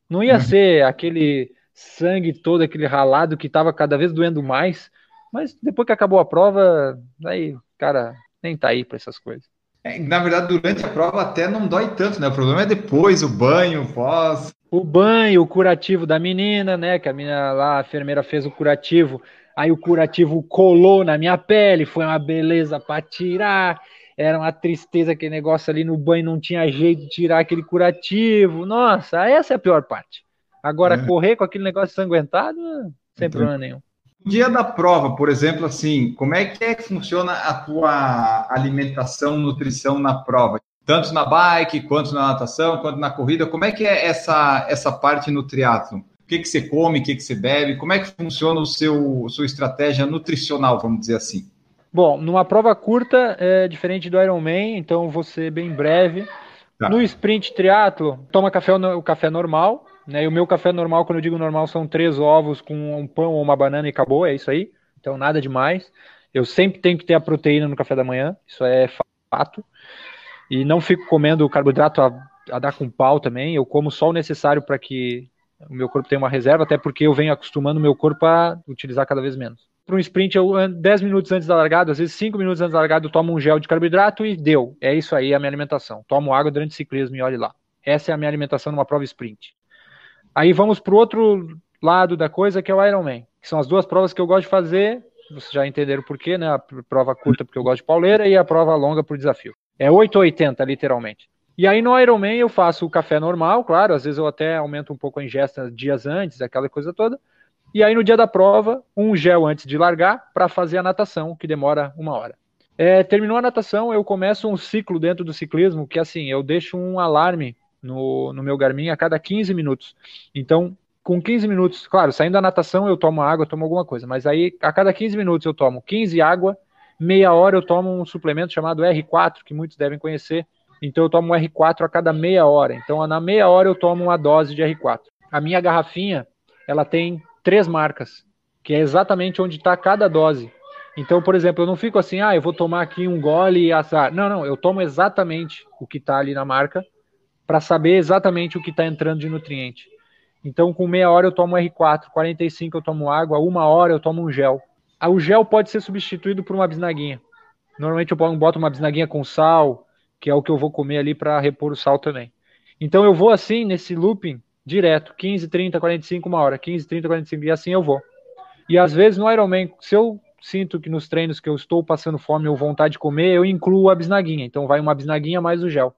B: não ia uhum. ser aquele sangue todo, aquele ralado que tava cada vez doendo mais. Mas depois que acabou a prova, aí, cara, nem tá aí para essas coisas.
A: É, na verdade, durante a prova até não dói tanto, né? O problema é depois, o banho, o pós.
B: O banho, o curativo da menina, né? Que a menina lá, a enfermeira fez o curativo, aí o curativo colou na minha pele, foi uma beleza para tirar. Era uma tristeza aquele negócio ali no banho, não tinha jeito de tirar aquele curativo. Nossa, essa é a pior parte. Agora, é. correr com aquele negócio sanguentado, sem então, problema nenhum.
A: No dia da prova, por exemplo, assim, como é que é que funciona a tua alimentação, nutrição na prova? Tanto na bike, quanto na natação, quanto na corrida, como é que é essa, essa parte no triatlo? O que, que você come, o que, que você bebe? Como é que funciona o seu sua estratégia nutricional, vamos dizer assim?
B: Bom, numa prova curta é diferente do Ironman, então vou ser bem breve. Tá. No sprint triatlo, toma café o café normal, né? E o meu café normal, quando eu digo normal, são três ovos com um pão ou uma banana e acabou, é isso aí. Então nada demais. Eu sempre tenho que ter a proteína no café da manhã, isso é fato. E não fico comendo carboidrato a, a dar com pau também. Eu como só o necessário para que o meu corpo tenha uma reserva, até porque eu venho acostumando o meu corpo a utilizar cada vez menos. Para um sprint, eu 10 minutos antes da largada, às vezes 5 minutos antes da largada, eu tomo um gel de carboidrato e deu. É isso aí a minha alimentação. Tomo água durante o ciclismo e olhe lá. Essa é a minha alimentação numa prova sprint. Aí vamos para o outro lado da coisa, que é o Ironman, que são as duas provas que eu gosto de fazer. Vocês já entenderam por quê, né? A prova curta porque eu gosto de pauleira e a prova longa por desafio. É 880, literalmente. E aí no Ironman eu faço o café normal, claro, às vezes eu até aumento um pouco a ingesta dias antes, aquela coisa toda. E aí no dia da prova, um gel antes de largar para fazer a natação, que demora uma hora. É, terminou a natação, eu começo um ciclo dentro do ciclismo, que assim, eu deixo um alarme no, no meu Garmin a cada 15 minutos. Então, com 15 minutos, claro, saindo da natação eu tomo água, tomo alguma coisa, mas aí a cada 15 minutos eu tomo 15 água, meia hora eu tomo um suplemento chamado R4, que muitos devem conhecer. Então eu tomo R4 a cada meia hora. Então na meia hora eu tomo uma dose de R4. A minha garrafinha, ela tem três marcas, que é exatamente onde está cada dose. Então, por exemplo, eu não fico assim, ah, eu vou tomar aqui um gole e assar. Não, não, eu tomo exatamente o que está ali na marca para saber exatamente o que está entrando de nutriente. Então, com meia hora eu tomo R4, 45 eu tomo água, uma hora eu tomo um gel. Ah, o gel pode ser substituído por uma bisnaguinha. Normalmente eu boto uma bisnaguinha com sal, que é o que eu vou comer ali para repor o sal também. Então eu vou assim, nesse looping, direto, 15, 30, 45, uma hora, 15, 30, 45, e assim eu vou. E às vezes no Ironman, se eu sinto que nos treinos que eu estou passando fome ou vontade de comer, eu incluo a bisnaguinha. Então vai uma bisnaguinha mais o gel.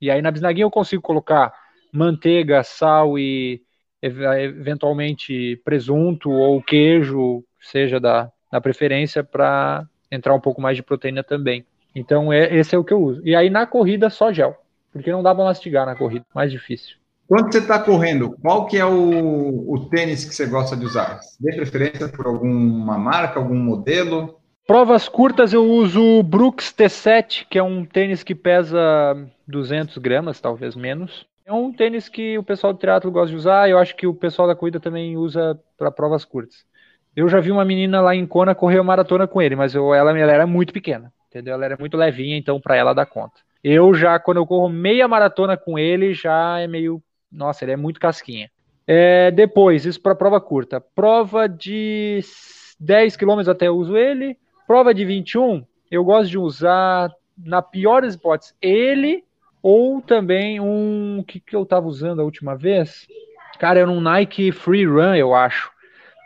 B: E aí na bisnaguinha eu consigo colocar manteiga, sal e eventualmente presunto ou queijo, seja da, da preferência, para entrar um pouco mais de proteína também. Então é, esse é o que eu uso. E aí na corrida só gel, porque não dá para mastigar na corrida, mais difícil.
A: Quando você está correndo, qual que é o, o tênis que você gosta de usar? Dê preferência por alguma marca, algum modelo?
B: Provas curtas eu uso o Brooks T7, que é um tênis que pesa 200 gramas, talvez menos. É um tênis que o pessoal do triatlo gosta de usar, eu acho que o pessoal da corrida também usa para provas curtas. Eu já vi uma menina lá em Kona correr uma maratona com ele, mas eu, ela, ela era muito pequena, entendeu? Ela era muito levinha, então para ela dá conta. Eu já, quando eu corro meia maratona com ele, já é meio. Nossa, ele é muito casquinha. É, depois, isso para prova curta. Prova de 10 km até eu uso ele. Prova de 21, eu gosto de usar, na pior das hipóteses, ele ou também um. que, que eu estava usando a última vez? Cara, era um Nike Free Run, eu acho.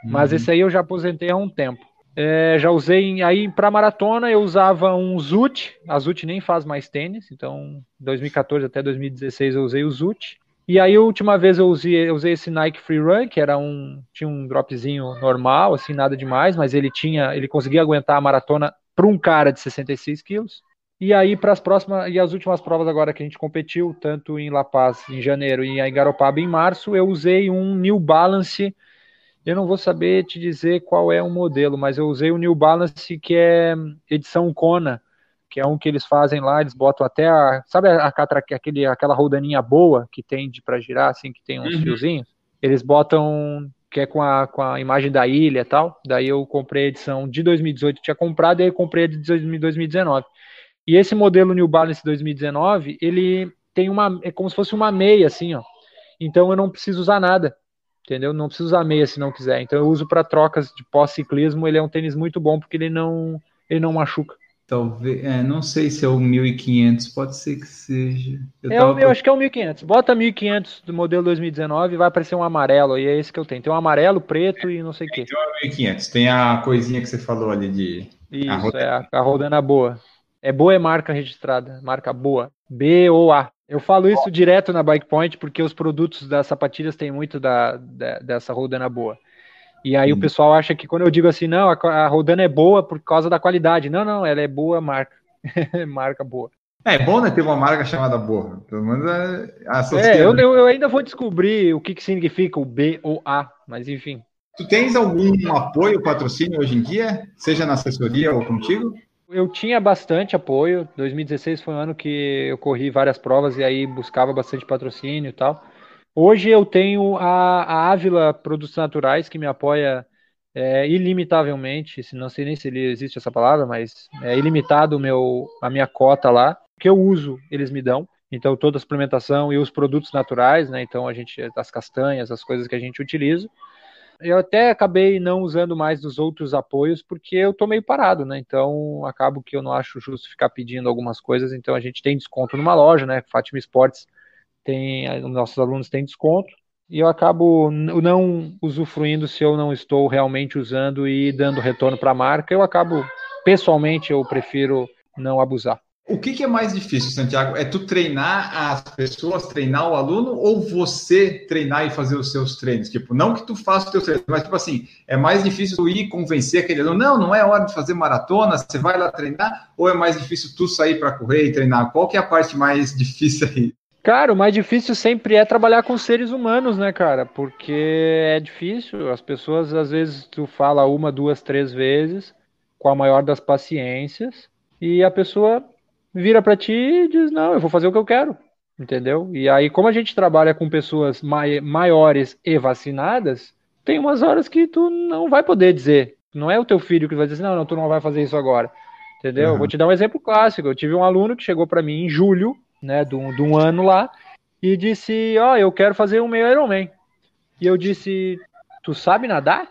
B: Mas uhum. esse aí eu já aposentei há um tempo. É, já usei aí para maratona eu usava um Zut, a Zut nem faz mais tênis, então 2014 até 2016 eu usei o Zut. E aí a última vez eu usei, eu usei esse Nike Free Run, que era um tinha um dropzinho normal, assim, nada demais, mas ele tinha, ele conseguia aguentar a maratona para um cara de 66 quilos. E aí para as próximas e as últimas provas agora que a gente competiu, tanto em La Paz em janeiro e em Garopaba em março, eu usei um New Balance. Eu não vou saber te dizer qual é o modelo, mas eu usei o New Balance que é edição Kona, que é um que eles fazem lá, eles botam até a, sabe a, aquele, aquela roldaninha boa que tem para girar, assim, que tem uns uhum. fiozinhos? Eles botam que é com a, com a imagem da ilha e tal. Daí eu comprei a edição de 2018, tinha comprado, e aí comprei a de 2019. E esse modelo New Balance 2019, ele tem uma, é como se fosse uma meia, assim, ó. Então eu não preciso usar nada, entendeu? Não preciso usar meia se não quiser. Então eu uso para trocas de pós-ciclismo, ele é um tênis muito bom porque ele não, ele não machuca.
A: Talvez, é, não sei se é o 1500, pode ser que seja.
B: Eu, é, tava... eu acho que é o 1500. Bota 1500 do modelo 2019 e vai aparecer um amarelo, e é esse que eu tenho. Tem um amarelo, preto e não sei o que.
A: Então é 1500. Tem a coisinha que você falou ali de.
B: Isso, a é a, a Rodana Boa. É boa é marca registrada, marca boa. B-O-A. Eu falo isso direto na Bike Point porque os produtos das sapatilhas têm muito da, da dessa Rodana Boa. E aí o pessoal acha que quando eu digo assim, não, a, a Rodana é boa por causa da qualidade. Não, não, ela é boa marca. marca boa.
A: É, é bom, né, ter uma marca chamada boa. Pelo menos é,
B: é eu, eu, eu, ainda vou descobrir o que, que significa o B ou A, mas enfim.
A: Tu tens algum apoio, patrocínio hoje em dia? Seja na assessoria ou contigo?
B: Eu tinha bastante apoio. 2016 foi um ano que eu corri várias provas e aí buscava bastante patrocínio e tal. Hoje eu tenho a, a Ávila Produtos Naturais, que me apoia é, ilimitavelmente, se não sei nem se existe essa palavra, mas é ilimitado meu, a minha cota lá. O que eu uso, eles me dão. Então, toda a suplementação e os produtos naturais, né? Então, a gente, as castanhas, as coisas que a gente utiliza. Eu até acabei não usando mais dos outros apoios porque eu tô meio parado, né? Então, acabo que eu não acho justo ficar pedindo algumas coisas. Então, a gente tem desconto numa loja, né? Fátima Esportes tem, nossos alunos têm desconto e eu acabo não usufruindo se eu não estou realmente usando e dando retorno para a marca. Eu acabo, pessoalmente, eu prefiro não abusar.
A: O que, que, é mais difícil, Santiago? É tu treinar as pessoas, treinar o aluno, ou você treinar e fazer os seus treinos? Tipo, não que tu faça os teus treinos, mas tipo assim, é mais difícil tu ir convencer aquele aluno, não, não é hora de fazer maratona, você vai lá treinar, ou é mais difícil tu sair para correr e treinar? Qual que é a parte mais difícil aí?
B: Cara, o mais difícil sempre é trabalhar com seres humanos, né, cara? Porque é difícil. As pessoas, às vezes, tu fala uma, duas, três vezes, com a maior das paciências, e a pessoa vira para ti e diz: Não, eu vou fazer o que eu quero. Entendeu? E aí, como a gente trabalha com pessoas mai maiores e vacinadas, tem umas horas que tu não vai poder dizer. Não é o teu filho que vai dizer não, não, tu não vai fazer isso agora. Entendeu? Uhum. Vou te dar um exemplo clássico. Eu tive um aluno que chegou para mim em julho né, de um, de um ano lá, e disse, ó, oh, eu quero fazer um meio Ironman. E eu disse, tu sabe nadar?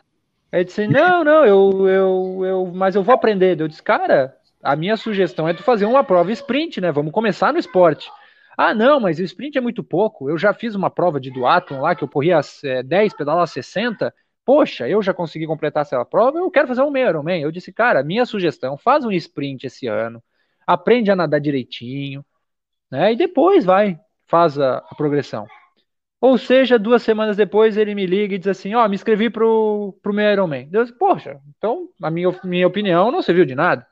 B: Ele disse, não, não, eu, eu, eu, mas eu vou aprender. Eu disse, cara, a minha sugestão é tu fazer uma prova sprint, né? Vamos começar no esporte. Ah, não, mas o sprint é muito pouco. Eu já fiz uma prova de duatlon lá, que eu corria é, 10, pedalava 60. Poxa, eu já consegui completar essa prova, eu quero fazer um meio Ironman. Eu disse, cara, minha sugestão, faz um sprint esse ano, aprende a nadar direitinho, né? E depois vai, faz a, a progressão. Ou seja, duas semanas depois ele me liga e diz assim: Ó, oh, me inscrevi pro, pro meu Ironman. Deus, poxa, então a minha, minha opinião não serviu de nada.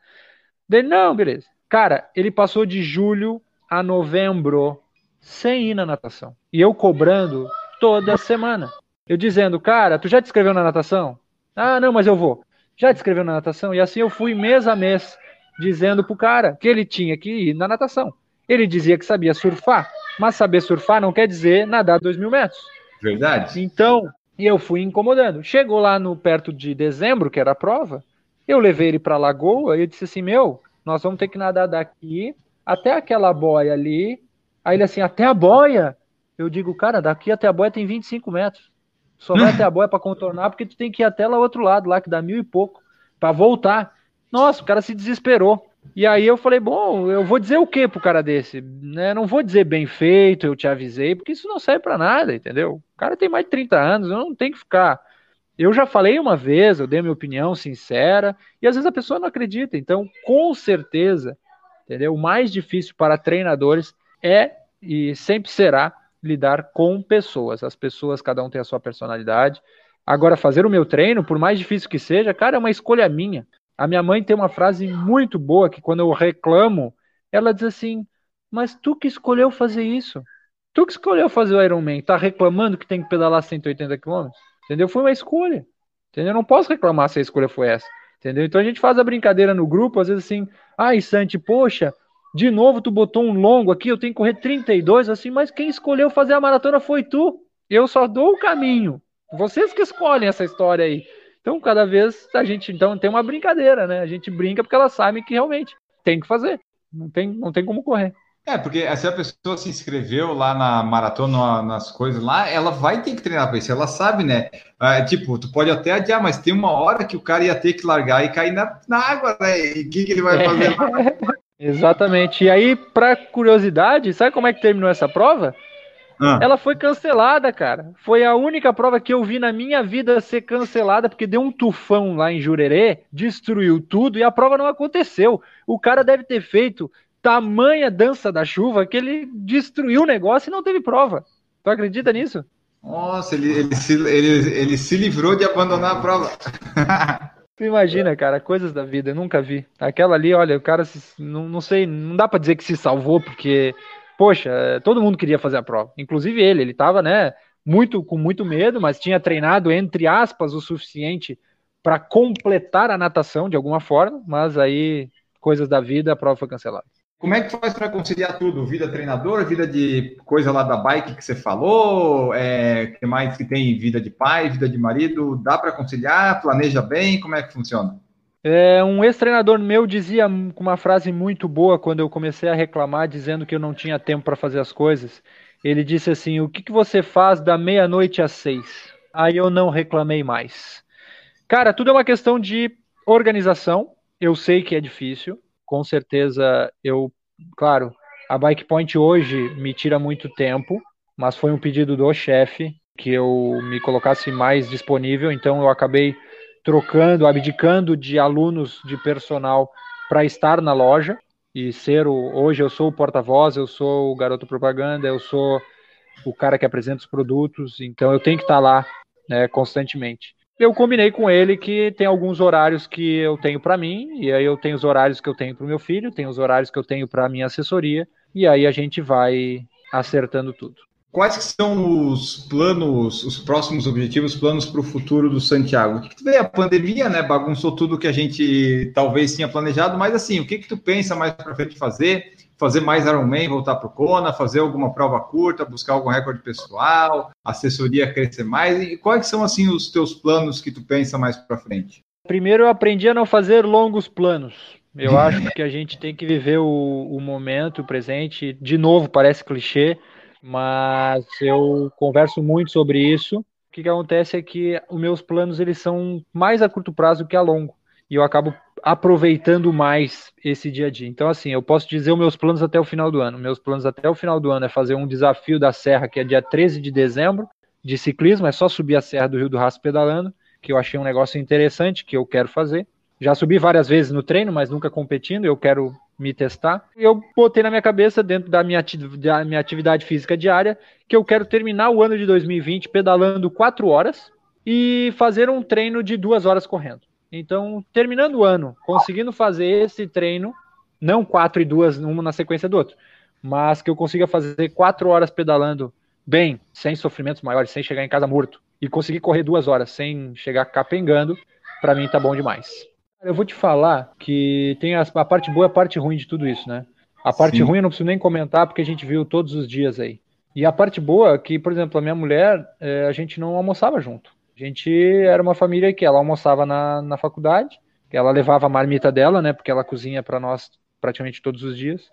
B: Dele, não, beleza. Cara, ele passou de julho a novembro sem ir na natação. E eu cobrando toda semana. Eu dizendo, cara, tu já te inscreveu na natação? Ah, não, mas eu vou. Já te inscreveu na natação? E assim eu fui mês a mês dizendo pro cara que ele tinha que ir na natação. Ele dizia que sabia surfar, mas saber surfar não quer dizer nadar dois mil metros.
A: Verdade.
B: Então, eu fui incomodando. Chegou lá no perto de dezembro, que era a prova, eu levei ele para a lagoa e eu disse assim: Meu, nós vamos ter que nadar daqui até aquela boia ali. Aí ele assim: Até a boia? Eu digo, cara, daqui até a boia tem 25 metros. Só vai até a boia para contornar, porque tu tem que ir até lá outro lado, lá que dá mil e pouco, para voltar. Nossa, o cara se desesperou. E aí eu falei, bom, eu vou dizer o que pro cara desse? Né? Não vou dizer bem feito, eu te avisei, porque isso não serve para nada, entendeu? O cara tem mais de 30 anos, eu não tenho que ficar. Eu já falei uma vez, eu dei minha opinião sincera, e às vezes a pessoa não acredita. Então, com certeza, entendeu? O mais difícil para treinadores é e sempre será lidar com pessoas. As pessoas, cada um tem a sua personalidade. Agora, fazer o meu treino, por mais difícil que seja, cara, é uma escolha minha. A minha mãe tem uma frase muito boa que quando eu reclamo, ela diz assim: Mas tu que escolheu fazer isso. Tu que escolheu fazer o Ironman, tá reclamando que tem que pedalar 180 km? Entendeu? Foi uma escolha. Entendeu? Eu não posso reclamar se a escolha foi essa. Entendeu? Então a gente faz a brincadeira no grupo, às vezes assim, ai, Santi, poxa, de novo tu botou um longo aqui, eu tenho que correr 32, assim, mas quem escolheu fazer a maratona foi tu. Eu só dou o caminho. Vocês que escolhem essa história aí. Então, cada vez a gente então tem uma brincadeira, né? A gente brinca porque elas sabem que realmente tem que fazer. Não tem, não tem como correr.
A: É, porque se a pessoa se inscreveu lá na maratona, nas coisas lá, ela vai ter que treinar para isso. Ela sabe, né? É, tipo, tu pode até adiar, mas tem uma hora que o cara ia ter que largar e cair na, na água, né? E o que, que ele vai fazer?
B: Exatamente. E aí, para curiosidade, sabe como é que terminou essa prova? Ah. Ela foi cancelada, cara. Foi a única prova que eu vi na minha vida ser cancelada, porque deu um tufão lá em Jurerê, destruiu tudo e a prova não aconteceu. O cara deve ter feito tamanha dança da chuva que ele destruiu o negócio e não teve prova. Tu acredita nisso?
A: Nossa, ele, ele, se, ele, ele se livrou de abandonar a prova.
B: Tu imagina, cara, coisas da vida, eu nunca vi. Aquela ali, olha, o cara, se, não, não sei, não dá para dizer que se salvou, porque, poxa, todo mundo queria fazer a prova, inclusive ele, ele tava, né, muito com muito medo, mas tinha treinado, entre aspas, o suficiente para completar a natação de alguma forma, mas aí, coisas da vida, a prova foi cancelada.
A: Como é que faz para conciliar tudo? Vida treinador, vida de coisa lá da bike que você falou, é, que mais que tem vida de pai, vida de marido, dá para conciliar? Planeja bem? Como é que funciona?
B: É, um ex-treinador meu dizia com uma frase muito boa quando eu comecei a reclamar, dizendo que eu não tinha tempo para fazer as coisas. Ele disse assim: O que, que você faz da meia-noite às seis? Aí eu não reclamei mais. Cara, tudo é uma questão de organização. Eu sei que é difícil, com certeza eu, claro, a Bike Point hoje me tira muito tempo, mas foi um pedido do chefe que eu me colocasse mais disponível, então eu acabei trocando, abdicando de alunos de personal para estar na loja e ser o hoje eu sou o porta-voz, eu sou o garoto propaganda, eu sou o cara que apresenta os produtos, então eu tenho que estar lá né, constantemente eu combinei com ele que tem alguns horários que eu tenho para mim, e aí eu tenho os horários que eu tenho para o meu filho, tem os horários que eu tenho para minha assessoria, e aí a gente vai acertando tudo.
A: Quais são os planos, os próximos objetivos, planos para o futuro do Santiago? O que, que tu vê? A pandemia, né, bagunçou tudo que a gente talvez tinha planejado, mas assim, o que que tu pensa mais para frente fazer? fazer mais Ironman, voltar para o Kona, fazer alguma prova curta, buscar algum recorde pessoal, assessoria crescer mais? E quais são assim os teus planos que tu pensa mais para frente?
B: Primeiro eu aprendi a não fazer longos planos. Eu acho que a gente tem que viver o, o momento, o presente. De novo, parece clichê, mas eu converso muito sobre isso. O que, que acontece é que os meus planos eles são mais a curto prazo que a longo. E eu acabo aproveitando mais esse dia a dia. Então, assim, eu posso dizer os meus planos até o final do ano. Meus planos até o final do ano é fazer um desafio da Serra, que é dia 13 de dezembro, de ciclismo, é só subir a Serra do Rio do Rastro pedalando, que eu achei um negócio interessante, que eu quero fazer. Já subi várias vezes no treino, mas nunca competindo, eu quero me testar. Eu botei na minha cabeça, dentro da minha, da minha atividade física diária, que eu quero terminar o ano de 2020 pedalando quatro horas e fazer um treino de duas horas correndo. Então, terminando o ano, conseguindo fazer esse treino, não quatro e duas, uma na sequência do outro, mas que eu consiga fazer quatro horas pedalando bem, sem sofrimentos maiores, sem chegar em casa morto, e conseguir correr duas horas sem chegar capengando, para mim tá bom demais. Eu vou te falar que tem a, a, parte boa e a parte ruim de tudo isso, né? A parte Sim. ruim eu não preciso nem comentar, porque a gente viu todos os dias aí. E a parte boa é que, por exemplo, a minha mulher, é, a gente não almoçava junto. A gente era uma família que ela almoçava na, na faculdade, ela levava a marmita dela, né? Porque ela cozinha para nós praticamente todos os dias.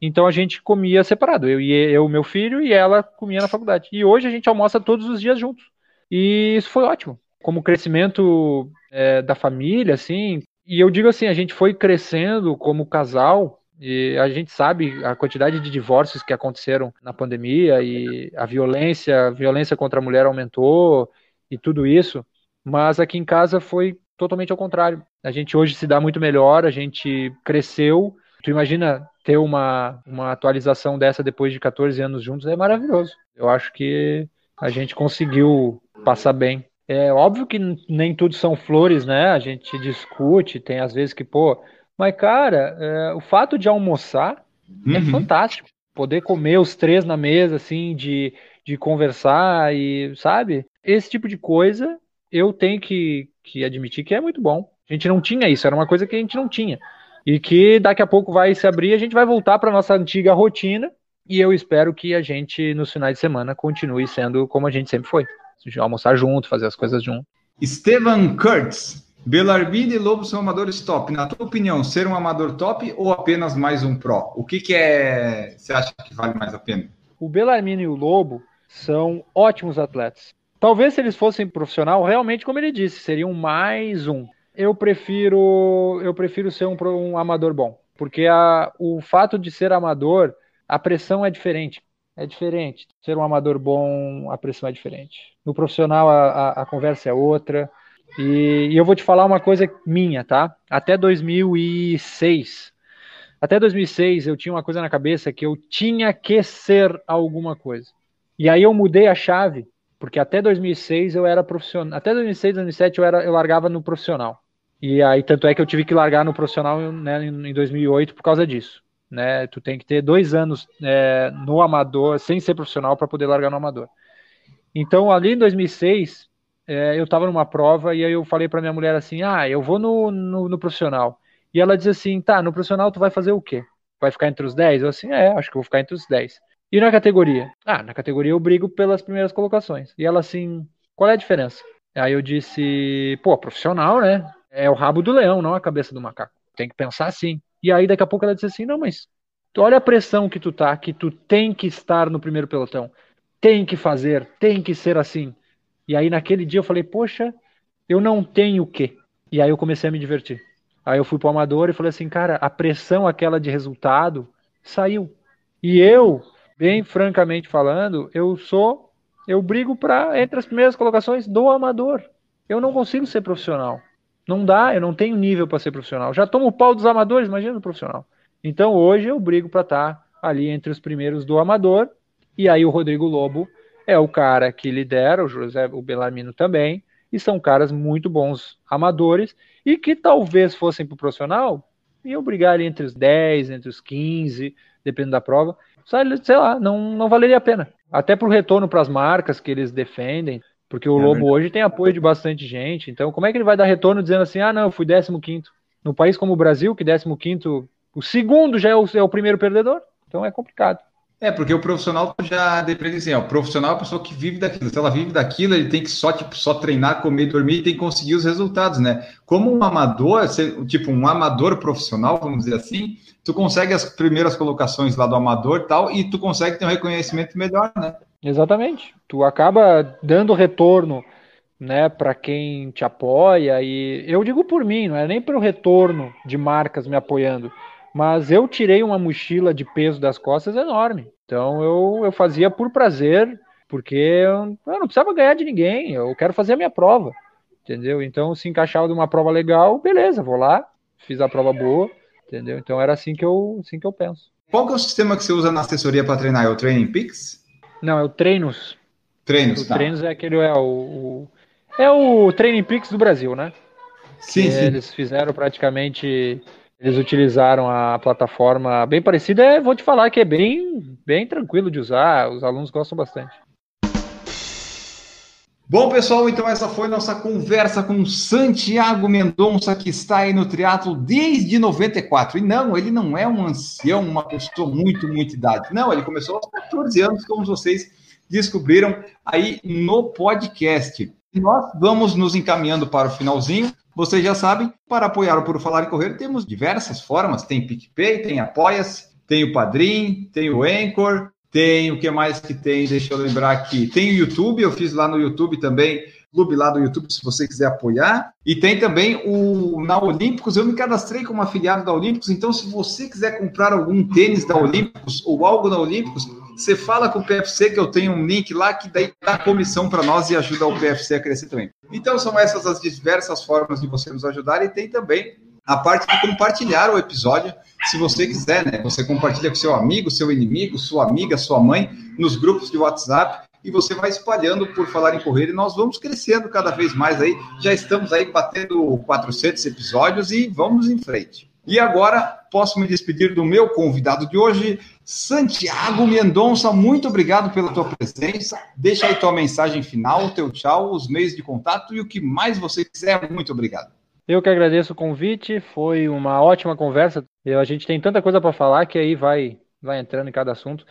B: Então a gente comia separado, eu e eu, meu filho, e ela comia na faculdade. E hoje a gente almoça todos os dias juntos. E isso foi ótimo. Como crescimento é, da família, assim. E eu digo assim, a gente foi crescendo como casal, e a gente sabe a quantidade de divórcios que aconteceram na pandemia e a violência, a violência contra a mulher aumentou, e tudo isso, mas aqui em casa foi totalmente ao contrário. A gente hoje se dá muito melhor, a gente cresceu. Tu imagina ter uma, uma atualização dessa depois de 14 anos juntos, é maravilhoso. Eu acho que a gente conseguiu passar bem. É óbvio que nem tudo são flores, né? A gente discute, tem às vezes que, pô, mas cara, é, o fato de almoçar é uhum. é fantástico. Poder comer os três na mesa, assim, de, de conversar e, sabe? esse tipo de coisa eu tenho que, que admitir que é muito bom. A gente não tinha isso, era uma coisa que a gente não tinha. E que daqui a pouco vai se abrir, a gente vai voltar para nossa antiga rotina. E eu espero que a gente, nos finais de semana, continue sendo como a gente sempre foi. Almoçar junto, fazer as coisas junto.
A: Estevan Kurtz, Belarmino e Lobo são amadores top. Na tua opinião, ser um amador top ou apenas mais um pró? O que, que é. Você acha que vale mais a pena?
B: O Belarmino e o Lobo são ótimos atletas. Talvez se eles fossem profissional, realmente, como ele disse, seriam mais um. Eu prefiro, eu prefiro ser um, um amador bom, porque a, o fato de ser amador, a pressão é diferente. É diferente. Ser um amador bom, a pressão é diferente. No profissional, a, a, a conversa é outra e, e, eu vou te falar uma coisa minha, tá? Até 2006, até 2006 eu tinha uma coisa na cabeça que eu tinha que ser alguma coisa. E aí eu mudei a chave, porque até 2006 eu era profissional, até 2006, 2007 eu era eu largava no profissional. E aí tanto é que eu tive que largar no profissional né, em 2008 por causa disso. Né, tu tem que ter dois anos é, no amador, sem ser profissional, para poder largar no amador. Então, ali em 2006, é, eu estava numa prova e aí eu falei para minha mulher assim: ah, eu vou no, no, no, profissional. E ela disse assim: tá, no profissional tu vai fazer o quê? Vai ficar entre os 10? Eu assim: é, acho que vou ficar entre os 10. E na categoria? Ah, na categoria eu brigo pelas primeiras colocações. E ela assim: qual é a diferença? Aí eu disse: pô, profissional, né? É o rabo do leão, não a cabeça do macaco. Tem que pensar assim. E aí daqui a pouco ela disse assim: não, mas olha a pressão que tu tá, que tu tem que estar no primeiro pelotão. Tem que fazer, tem que ser assim. E aí naquele dia eu falei, poxa, eu não tenho o quê? E aí eu comecei a me divertir. Aí eu fui pro amador e falei assim, cara, a pressão aquela de resultado saiu. E eu, bem francamente falando, eu sou, eu brigo para entre as primeiras colocações do amador. Eu não consigo ser profissional. Não dá, eu não tenho nível para ser profissional. Já tomo o pau dos amadores, imagina o profissional. Então hoje eu brigo para estar tá ali entre os primeiros do amador. E aí o Rodrigo Lobo é o cara que lidera, o José, o Belarmino também, e são caras muito bons amadores e que talvez fossem para o profissional iam brigar ali entre os 10, entre os 15, dependendo da prova. Sei lá, não, não valeria a pena. Até para o retorno para as marcas que eles defendem, porque o é Lobo verdade. hoje tem apoio de bastante gente. Então, como é que ele vai dar retorno dizendo assim: ah, não, eu fui 15? No país como o Brasil, que 15, o segundo já é o, é o primeiro perdedor. Então é complicado.
A: É, porque o profissional já depende assim, ó, o profissional é a pessoa que vive daquilo. Se ela vive daquilo, ele tem que só, tipo, só treinar, comer, dormir e tem que conseguir os resultados, né? Como um amador, tipo, um amador profissional, vamos dizer assim, tu consegue as primeiras colocações lá do amador e tal, e tu consegue ter um reconhecimento melhor, né?
B: Exatamente. Tu acaba dando retorno, né, para quem te apoia e eu digo por mim, não é nem pelo retorno de marcas me apoiando mas eu tirei uma mochila de peso das costas enorme. Então eu, eu fazia por prazer, porque eu, eu não precisava ganhar de ninguém, eu quero fazer a minha prova, entendeu? Então se encaixava de uma prova legal, beleza, vou lá, fiz a prova boa, entendeu? Então era assim que eu, assim que eu penso.
A: Qual que é o sistema que você usa na assessoria para treinar? É o Training Peaks?
B: Não, é o Treinos.
A: Treinos,
B: o tá. Treinos é aquele, é o, o, é o Training Peaks do Brasil, né?
A: Sim, que sim.
B: Eles fizeram praticamente eles utilizaram a plataforma bem parecida. É, vou te falar que é bem, bem tranquilo de usar. Os alunos gostam bastante.
A: Bom, pessoal, então essa foi nossa conversa com Santiago Mendonça, que está aí no triatlo desde 94. E não, ele não é um ancião, uma pessoa muito, muito idade. Não, ele começou aos 14 anos, como vocês descobriram aí no podcast. Nós vamos nos encaminhando para o finalzinho. Vocês já sabem, para apoiar o Por Falar e Correr, temos diversas formas. Tem PicPay, tem Apoia-se, tem o Padrim, tem o Anchor, tem o que mais que tem, deixa eu lembrar aqui. Tem o YouTube, eu fiz lá no YouTube também, clube lá do YouTube, se você quiser apoiar. E tem também o na Olímpicos, eu me cadastrei como afiliado da Olímpicos, então se você quiser comprar algum tênis da Olímpicos ou algo na Olímpicos, você fala com o PFC que eu tenho um link lá que daí dá comissão para nós e ajuda o PFC a crescer também. Então são essas as diversas formas de você nos ajudar e tem também a parte de compartilhar o episódio, se você quiser, né? Você compartilha com seu amigo, seu inimigo, sua amiga, sua mãe, nos grupos de WhatsApp e você vai espalhando por falar em correr e nós vamos crescendo cada vez mais aí. Já estamos aí batendo 400 episódios e vamos em frente. E agora posso me despedir do meu convidado de hoje, Santiago Mendonça. Muito obrigado pela tua presença. Deixa aí tua mensagem final, teu tchau, os meios de contato e o que mais você quiser. Muito obrigado.
B: Eu que agradeço o convite, foi uma ótima conversa. Eu, a gente tem tanta coisa para falar que aí vai, vai entrando em cada assunto.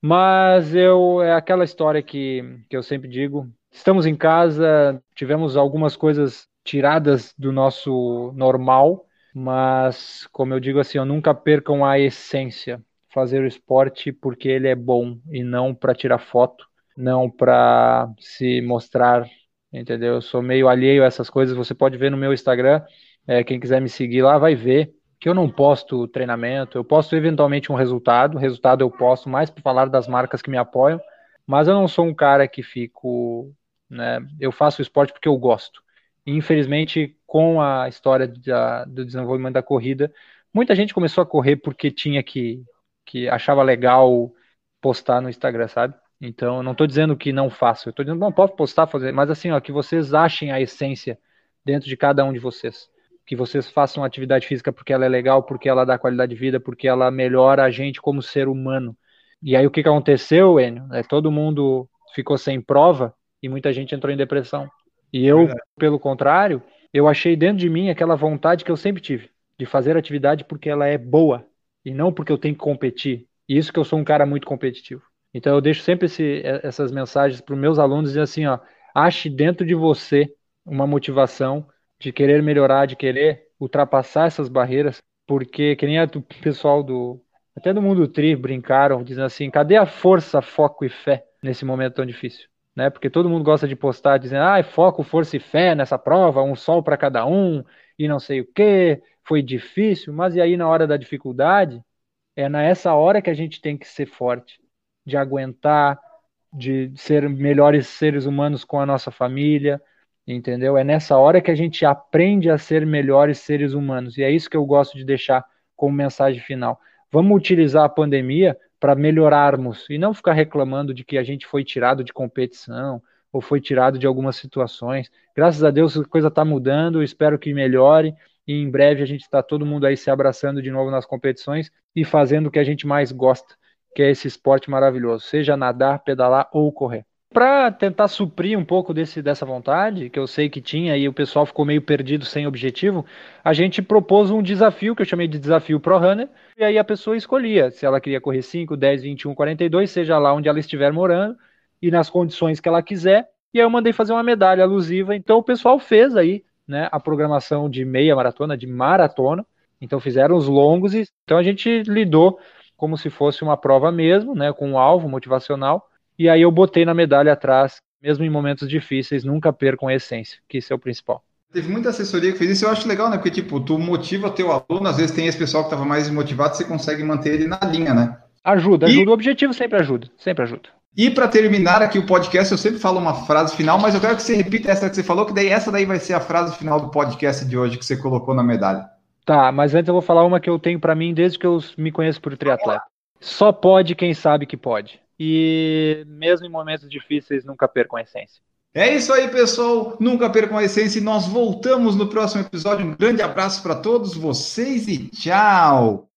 B: Mas eu é aquela história que, que eu sempre digo. Estamos em casa, tivemos algumas coisas tiradas do nosso normal, mas como eu digo assim, eu nunca percam a essência, fazer o esporte porque ele é bom e não para tirar foto, não para se mostrar, entendeu? Eu sou meio alheio a essas coisas. Você pode ver no meu Instagram, é, quem quiser me seguir lá vai ver que eu não posto treinamento, eu posto eventualmente um resultado, resultado eu posto mais para falar das marcas que me apoiam, mas eu não sou um cara que fico, né, eu faço esporte porque eu gosto. E, infelizmente, com a história da, do desenvolvimento da corrida, muita gente começou a correr porque tinha que, que achava legal postar no Instagram, sabe? Então, eu não estou dizendo que não faço, eu estou dizendo não pode postar, fazer, mas assim, ó, que vocês achem a essência dentro de cada um de vocês que vocês façam atividade física porque ela é legal, porque ela dá qualidade de vida, porque ela melhora a gente como ser humano. E aí o que, que aconteceu, Enio? É, todo mundo ficou sem prova e muita gente entrou em depressão. E eu, é pelo contrário, eu achei dentro de mim aquela vontade que eu sempre tive de fazer atividade porque ela é boa e não porque eu tenho que competir. E isso que eu sou um cara muito competitivo. Então eu deixo sempre esse, essas mensagens para os meus alunos dizendo assim, ó, ache dentro de você uma motivação de querer melhorar, de querer ultrapassar essas barreiras, porque que nem o pessoal do até do mundo tri brincaram dizendo assim, cadê a força, foco e fé nesse momento tão difícil? Né? Porque todo mundo gosta de postar dizendo, ah, foco, força e fé nessa prova, um sol para cada um e não sei o que, foi difícil, mas e aí na hora da dificuldade, é nessa hora que a gente tem que ser forte, de aguentar, de ser melhores seres humanos com a nossa família, entendeu? É nessa hora que a gente aprende a ser melhores seres humanos, e é isso que eu gosto de deixar como mensagem final. Vamos utilizar a pandemia para melhorarmos e não ficar reclamando de que a gente foi tirado de competição ou foi tirado de algumas situações. Graças a Deus a coisa está mudando, espero que melhore e em breve a gente está todo mundo aí se abraçando de novo nas competições e fazendo o que a gente mais gosta, que é esse esporte maravilhoso, seja nadar, pedalar ou correr. Para tentar suprir um pouco desse, dessa vontade, que eu sei que tinha e o pessoal ficou meio perdido sem objetivo, a gente propôs um desafio que eu chamei de desafio Pro Runner, e aí a pessoa escolhia se ela queria correr 5, 10, 21, 42, seja lá onde ela estiver morando e nas condições que ela quiser. E aí eu mandei fazer uma medalha alusiva, então o pessoal fez aí, né, a programação de meia maratona, de maratona. Então fizeram os longos e então a gente lidou como se fosse uma prova mesmo, né, com um alvo motivacional e aí eu botei na medalha atrás, mesmo em momentos difíceis, nunca percam a essência, que isso é o principal.
A: Teve muita assessoria que fez isso, eu acho legal, né? Porque, tipo, tu motiva teu aluno, às vezes tem esse pessoal que estava mais desmotivado, você consegue manter ele na linha, né?
B: Ajuda, ajuda. E... O objetivo sempre ajuda, sempre ajuda.
A: E para terminar aqui o podcast, eu sempre falo uma frase final, mas eu quero que você repita essa que você falou, que daí essa daí vai ser a frase final do podcast de hoje que você colocou na medalha.
B: Tá, mas antes eu vou falar uma que eu tenho para mim desde que eu me conheço por triatleta. Só pode quem sabe que pode e mesmo em momentos difíceis nunca percam a essência.
A: É isso aí, pessoal. Nunca percam a essência e nós voltamos no próximo episódio. Um grande abraço para todos vocês e tchau!